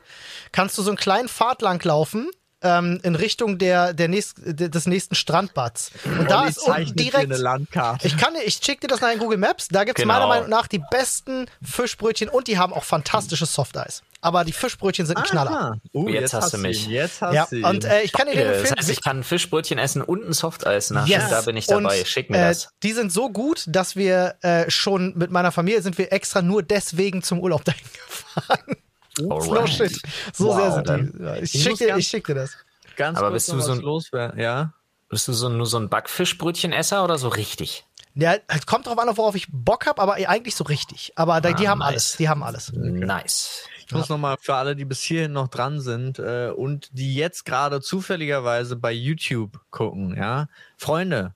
kannst du so einen kleinen Pfad lang laufen. Ähm, in Richtung der, der nächst, de- des nächsten Strandbads. Und da ist unten direkt. eine Landkarte. Ich kann dir, ich schick dir das nach in Google Maps. Da gibt's Genau. meiner Meinung nach die besten Fischbrötchen und die haben auch fantastisches Softeis. Aber die Fischbrötchen sind ein Knaller. Ah. Uh, Jetzt hast du ihn, mich. Jetzt hast Ja, du ihn. und äh, ich kann dir den äh, das empfehlen. heißt, ich kann ein Fischbrötchen essen und ein Softeis nach. Yes. Da bin ich dabei. Und, Schick mir äh, das. Die sind so gut, dass wir äh, schon mit meiner Familie sind wir extra nur deswegen zum Urlaub (laughs) dahin gefahren. No Alright. shit. So Wow, sehr sind dann- die. Ja, ich, Ich schick muss dir, schick dir das. Ganz Aber kurz bist du so ein- loswerden. Ja. Bist du so, nur so ein Backfischbrötchenesser oder so richtig? Ja, es kommt drauf an, worauf ich Bock habe, aber eigentlich so richtig. Aber da, die Ah, haben nice. alles. Die haben alles. Nice. Ich muss nochmal für alle, die bis hierhin noch dran sind äh, und die jetzt gerade zufälligerweise bei YouTube gucken, ja. Freunde,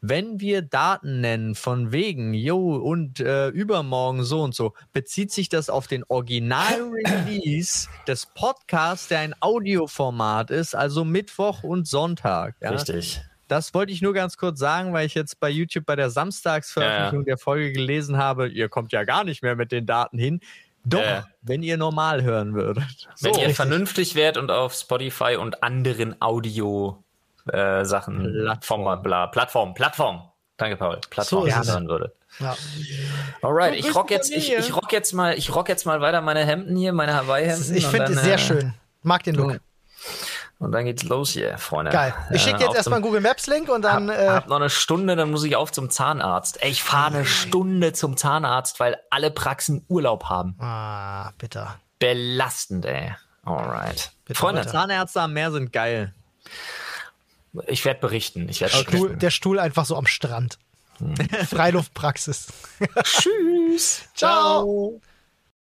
wenn wir Daten nennen von wegen, jo, und äh, übermorgen so und so, bezieht sich das auf den Original-Release (coughs) des Podcasts, der ein Audioformat ist, also Mittwoch und Sonntag. Ja? Richtig. Das wollte ich nur ganz kurz sagen, weil ich jetzt bei YouTube bei der Samstagsveröffentlichung der Folge gelesen habe, ihr kommt ja gar nicht mehr mit den Daten hin. Doch, Ja. wenn ihr normal hören würdet. Wenn ihr richtig. vernünftig wärt und auf Spotify und anderen Audio äh, Sachen, Plattform. Bla, Plattform, Plattform. Danke, Paul. Plattform So es. hören würdet. Ja. Alright, ich rock jetzt, ich, ich rock jetzt mal, ich rock jetzt mal weiter meine Hemden hier, meine Hawaii-Hemden. Ich finde es sehr äh, schön. Mag den Look. Und dann geht's los hier, Freunde. Geil. Ich schicke Äh, jetzt auf erstmal einen Google Maps Link und dann. hab, Äh, hab noch eine Stunde, dann muss ich auf zum Zahnarzt. Ey, ich fahre eine Stunde zum Zahnarzt, weil alle Praxen Urlaub haben. ah, bitter. Belastend, ey. Alright. Bitte Freunde, weiter. Zahnärzte am Meer sind geil. Ich werde berichten. Ich werde Stuhl, berichten. der Stuhl einfach so am Strand. Hm. (laughs) Freiluftpraxis. Tschüss. Ciao.